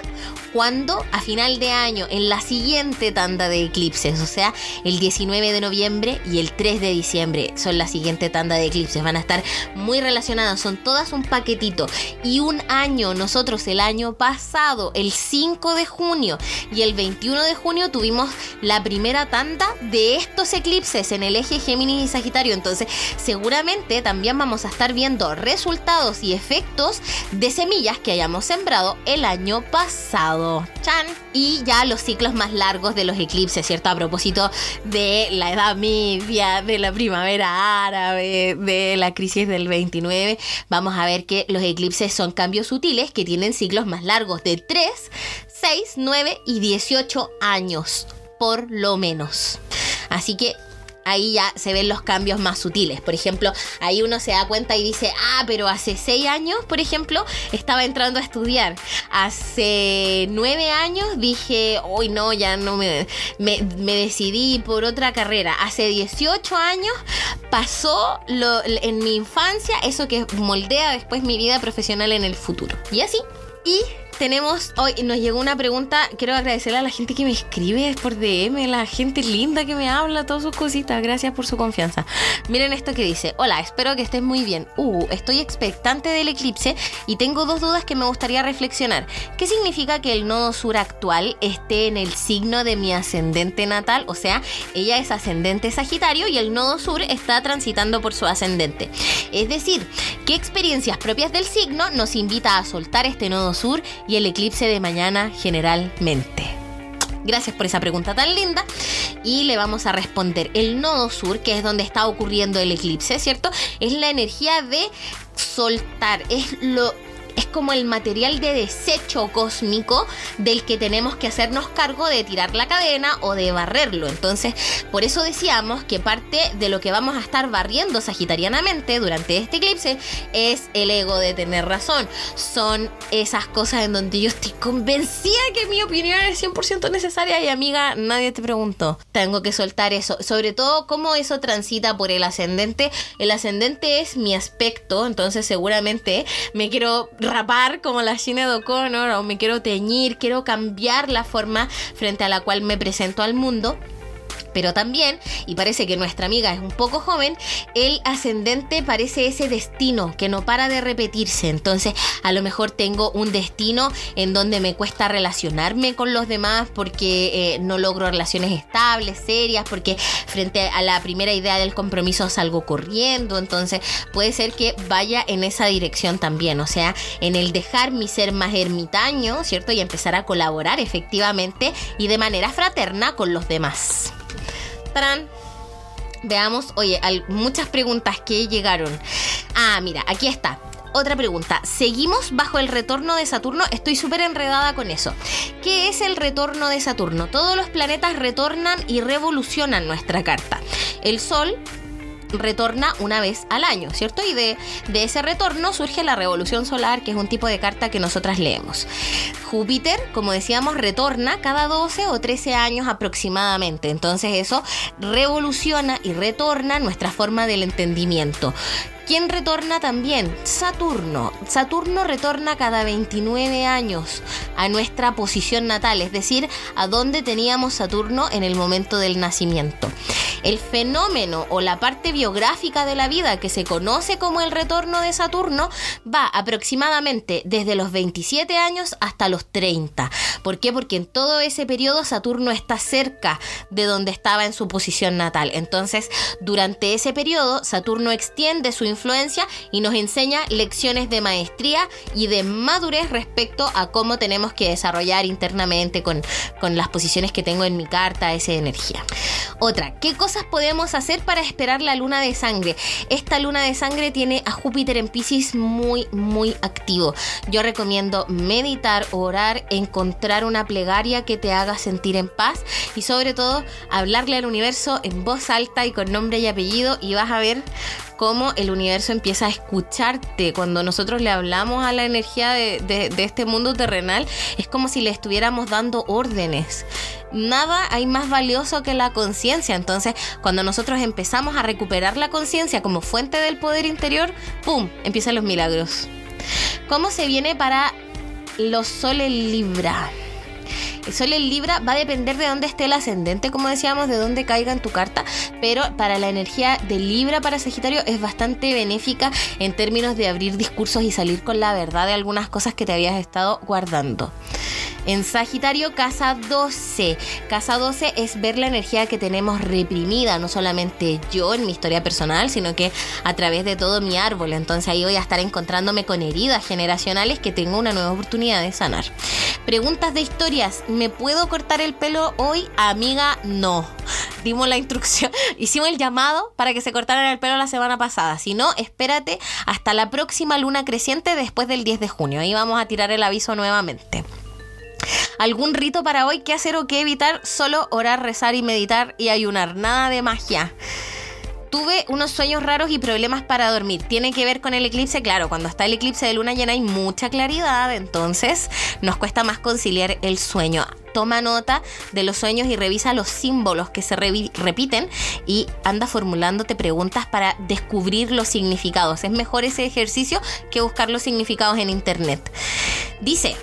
Speaker 2: cuando a final de año, en la siguiente tanda de eclipses, o sea, el 19 de noviembre y el 3 de diciembre son la siguiente tanda de eclipses. Van a estar muy relacionadas, son todas un paquetito. Y un año, nosotros el año pasado, el 5 de junio y el 21 de junio tuvimos la primera tanda de estos eclipses en el eje Géminis y Sagitario. Entonces, seguramente también vamos a estar viendo resultados y efectos de semillas que hayamos sembrado el año pasado. Chan. Y ya los ciclos más largos de los eclipses, ¿cierto? A propósito de la Edad Media, de la primavera árabe, de la crisis del 29, vamos a ver que los eclipses son cambios sutiles que tienen ciclos más largos de 3, 6, 9 y 18 años, por lo menos. Así que ahí ya se ven los cambios más sutiles. Por ejemplo, ahí uno se da cuenta y dice, ah, pero hace seis años, por ejemplo, estaba entrando a estudiar. Hace nueve años dije, hoy no, ya no me, me, decidí por otra carrera. Hace 18 años pasó lo, en mi infancia eso que moldea después mi vida profesional en el futuro. Y así. Y tenemos hoy, nos llegó una pregunta. Quiero agradecerle a la gente que me escribe por DM, la gente linda que me habla, todas sus cositas. Gracias por su confianza. Miren esto que dice: Hola, espero que estés muy bien. Uh, estoy expectante del eclipse y tengo dos dudas que me gustaría reflexionar. ¿Qué significa que el nodo sur actual esté en el signo de mi ascendente natal? O sea, ella es ascendente Sagitario y el nodo sur está transitando por su ascendente. Es decir, ¿qué experiencias propias del signo nos invita a soltar este nodo sur y el eclipse de mañana generalmente? Gracias por esa pregunta tan linda. Y le vamos a responder. El nodo sur, que es donde está ocurriendo el eclipse, ¿cierto? Es la energía de soltar. Es lo es como el material de desecho cósmico del que tenemos que hacernos cargo de tirar la cadena o de barrerlo. Entonces, por eso decíamos que parte de lo que vamos a estar barriendo sagitarianamente durante este eclipse es el ego de tener razón. Son esas cosas en donde yo estoy convencida que mi opinión es 100% necesaria y amiga, nadie te preguntó. Tengo que soltar eso. Sobre todo cómo eso transita por el ascendente. El ascendente es mi aspecto, entonces seguramente me quiero rapar como la Sinead O'Connor o me quiero teñir, quiero cambiar la forma frente a la cual me presento al mundo Pero también, y parece que nuestra amiga es un poco joven, el ascendente parece ese destino que no para de repetirse. Entonces, a lo mejor tengo un destino en donde me cuesta relacionarme con los demás porque eh, no logro relaciones estables, serias, porque frente a la primera idea del compromiso salgo corriendo. Entonces, puede ser que vaya en esa dirección también. O sea, en el dejar mi ser más ermitaño, ¿cierto? Y empezar a colaborar efectivamente y de manera fraterna con los demás. Veamos, oye, hay muchas preguntas que llegaron. Ah, mira, aquí está. Otra pregunta. ¿Seguimos bajo el retorno de Saturno? Estoy súper enredada con eso. ¿Qué es el retorno de Saturno? Todos los planetas retornan y revolucionan nuestra carta. El Sol retorna una vez al año, ¿cierto? Y de, de, ese retorno surge la revolución solar, que es un tipo de carta que nosotras leemos. Júpiter, como decíamos, retorna cada 12 o 13 años aproximadamente. Entonces eso revoluciona y retorna nuestra forma del entendimiento. ¿Quién retorna también? Saturno. Saturno retorna cada 29 años a nuestra posición natal, es decir, a donde teníamos Saturno en el momento del nacimiento. El fenómeno o la parte biográfica de la vida que se conoce como el retorno de Saturno va aproximadamente desde los 27 años hasta los 30. ¿Por qué? Porque en todo ese periodo Saturno está cerca de donde estaba en su posición natal. Entonces, durante ese periodo, Saturno extiende su influencia y nos enseña lecciones de maestría y de madurez respecto a cómo tenemos que desarrollar internamente con, con las posiciones que tengo en mi carta esa energía. Otra, ¿qué cosas podemos hacer para esperar la luna de sangre? Esta luna de sangre tiene a Júpiter en Pisces muy, muy activo. Yo recomiendo meditar, orar, encontrar una plegaria que te haga sentir en paz y sobre todo hablarle al universo en voz alta y con nombre y apellido y vas a ver cómo el universo empieza a escucharte. Cuando nosotros le hablamos a la energía de, de, este mundo terrenal, es como si le estuviéramos dando órdenes. Nada hay más valioso que la conciencia. Entonces, cuando nosotros empezamos a recuperar la conciencia como fuente del poder interior, ¡pum! empiezan los milagros. ¿Cómo se viene para los soles Libra? El sol Libra va a depender de dónde esté el ascendente, como decíamos, de dónde caiga en tu carta, pero para la energía de Libra para Sagitario es bastante benéfica en términos de abrir discursos y salir con la verdad de algunas cosas que te habías estado guardando. En Sagitario, casa 12. Casa 12 es ver la energía que tenemos reprimida, no solamente yo en mi historia personal, sino que a través de todo mi árbol. Entonces ahí voy a estar encontrándome con heridas generacionales que tengo una nueva oportunidad de sanar. Preguntas de historias. ¿Me puedo cortar el pelo hoy? Amiga, no. Dimos la instrucción, hicimos el llamado para que se cortaran el pelo la semana pasada. Si no, espérate hasta la próxima luna creciente después del 10 de junio. Ahí vamos a tirar el aviso nuevamente. ¿Algún rito para hoy? ¿Qué hacer o qué evitar? Solo orar, rezar y meditar y ayunar. Nada de magia. Tuve unos sueños raros y problemas para dormir. ¿Tiene que ver con el eclipse? Claro, cuando está el eclipse de luna llena hay mucha claridad, entonces nos cuesta más conciliar el sueño. Toma nota de los sueños y revisa los símbolos que se repiten y anda formulándote preguntas para descubrir los significados. Es mejor ese ejercicio que buscar los significados en internet. Dice,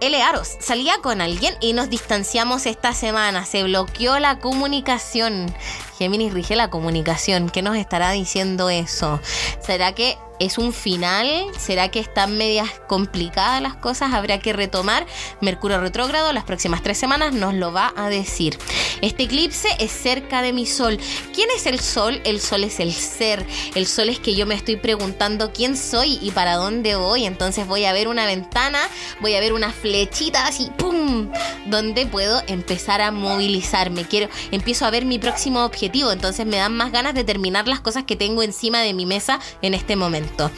Speaker 2: L. Salía con alguien y nos distanciamos esta semana. Se bloqueó la comunicación. Géminis rige la comunicación. ¿Qué nos estará diciendo eso? ¿Será que ¿Es un final? ¿Será que están medias complicadas las cosas? Habrá que retomar. Mercurio retrógrado las próximas tres semanas nos lo va a decir. Este eclipse es cerca de mi sol. ¿Quién es el sol? El sol es el ser. El sol es que yo me estoy preguntando quién soy y para dónde voy. Entonces voy a ver una ventana, voy a ver una flechita así, ¡pum! Donde puedo empezar a movilizarme. Quiero, empiezo a ver mi próximo objetivo. Entonces me dan más ganas de terminar las cosas que tengo encima de mi mesa en este momento.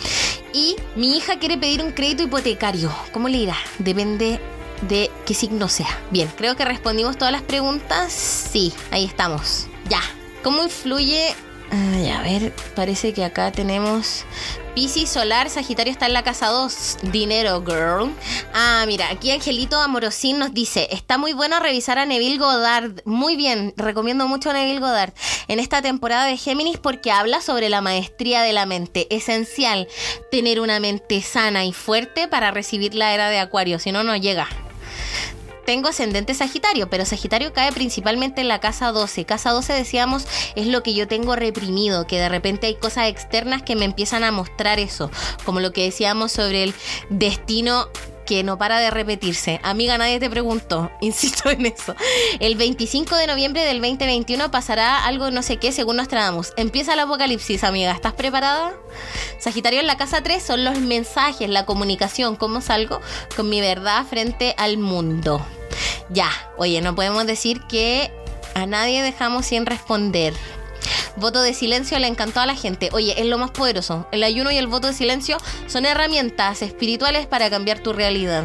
Speaker 2: Y mi hija quiere pedir un crédito hipotecario. ¿Cómo le irá? Depende de qué signo sea. Bien, creo que respondimos todas las preguntas. Sí, ahí estamos. Ya. ¿Cómo influye a ver, parece que acá tenemos Piscis Solar, Sagitario está en la casa 2, Dinero Girl. Ah, mira, aquí Angelito Amorosín nos dice, está muy bueno revisar a Neville Goddard. Muy bien, recomiendo mucho a Neville Goddard en esta temporada de Géminis porque habla sobre la maestría de la mente. Esencial tener una mente sana y fuerte para recibir la era de Acuario, si no, no llega tengo ascendente Sagitario, pero Sagitario cae principalmente en la casa 12. Casa 12 decíamos es lo que yo tengo reprimido, que de repente hay cosas externas que me empiezan a mostrar eso, como lo que decíamos sobre el destino que no para de repetirse. Amiga, nadie te preguntó, insisto en eso. El 25 de noviembre del 2021 pasará algo no sé qué según Nostradamus. Empieza el apocalipsis, amiga. ¿Estás preparada? Sagitario en la casa 3 son los mensajes, la comunicación, cómo salgo con mi verdad frente al mundo. Ya, oye, no podemos decir que a nadie dejamos sin responder. Voto de silencio le encantó a la gente. Oye, es lo más poderoso. El ayuno y el voto de silencio son herramientas espirituales para cambiar tu realidad.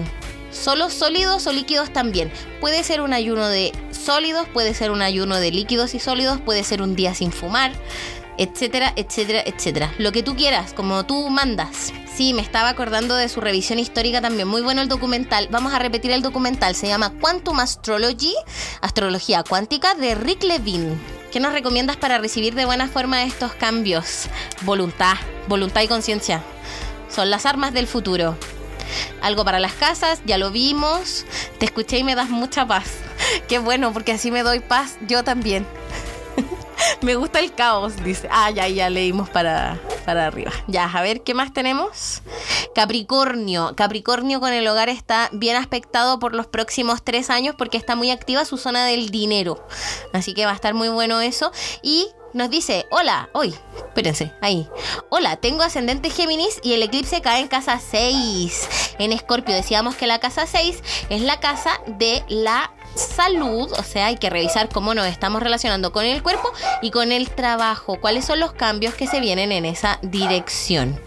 Speaker 2: Solo sólidos o líquidos también. Puede ser un ayuno de sólidos, puede ser un ayuno de líquidos y sólidos, puede ser un día sin fumar, etcétera, etcétera, etcétera. Lo que tú quieras, como tú mandas. Sí, me estaba acordando de su revisión histórica también. Muy bueno el documental. Vamos a repetir el documental. Se llama Quantum Astrology, Astrología Cuántica, de Rick Levine. ¿Qué nos recomiendas para recibir de buena forma estos cambios? Voluntad, voluntad y conciencia. Son las armas del futuro. Algo para las casas, ya lo vimos. Te escuché y me das mucha paz. Qué bueno, porque así me doy paz yo también. me gusta el caos, dice. Ah, ya, ya leímos para, para arriba. Ya, a ver, ¿qué más tenemos? Capricornio. Capricornio con el hogar está bien aspectado por los próximos tres años porque está muy activa su zona del dinero. Así que va a estar muy bueno eso. Y nos dice, hola, hoy, espérense, ahí. Hola, tengo ascendente Géminis y el eclipse cae en casa 6. En Escorpio decíamos que la casa 6 es la casa de la salud, o sea, hay que revisar cómo nos estamos relacionando con el cuerpo y con el trabajo, cuáles son los cambios que se vienen en esa dirección.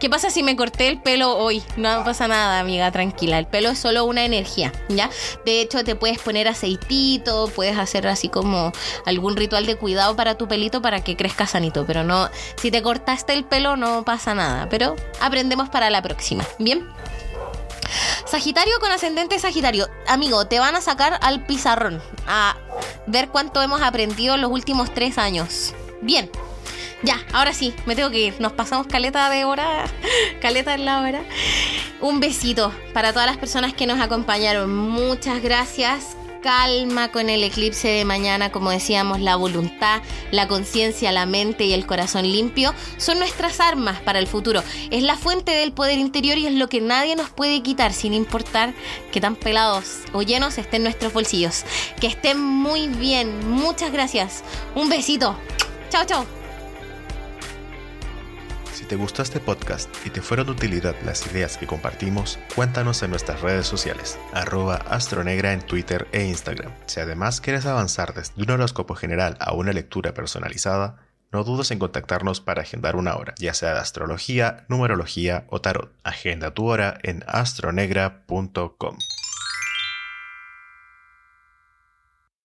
Speaker 2: ¿Qué pasa si me corté el pelo hoy? No pasa nada, amiga, tranquila. El pelo es solo una energía, ¿ya? De hecho, te puedes poner aceitito, puedes hacer así como algún ritual de cuidado para tu pelito para que crezca sanito, pero no, si te cortaste el pelo no pasa nada, pero aprendemos para la próxima, ¿bien? Sagitario con ascendente Sagitario. Amigo, te van a sacar al pizarrón a ver cuánto hemos aprendido en los últimos tres años. Bien. Ya, ahora sí, me tengo que ir. Nos pasamos caleta de hora, caleta en la hora. Un besito para todas las personas que nos acompañaron. Muchas gracias calma con el eclipse de mañana, como decíamos, la voluntad, la conciencia, la mente y el corazón limpio son nuestras armas para el futuro. Es la fuente del poder interior y es lo que nadie nos puede quitar sin importar que tan pelados o llenos estén nuestros bolsillos. Que estén muy bien. Muchas gracias. Un besito. Chao, chao
Speaker 1: te gustó este podcast y te fueron de utilidad las ideas que compartimos, cuéntanos en nuestras redes sociales, arroba astronegra en Twitter e Instagram. Si además quieres avanzar desde un horóscopo general a una lectura personalizada, no dudes en contactarnos para agendar una hora, ya sea de astrología, numerología o tarot. Agenda tu hora en astronegra.com.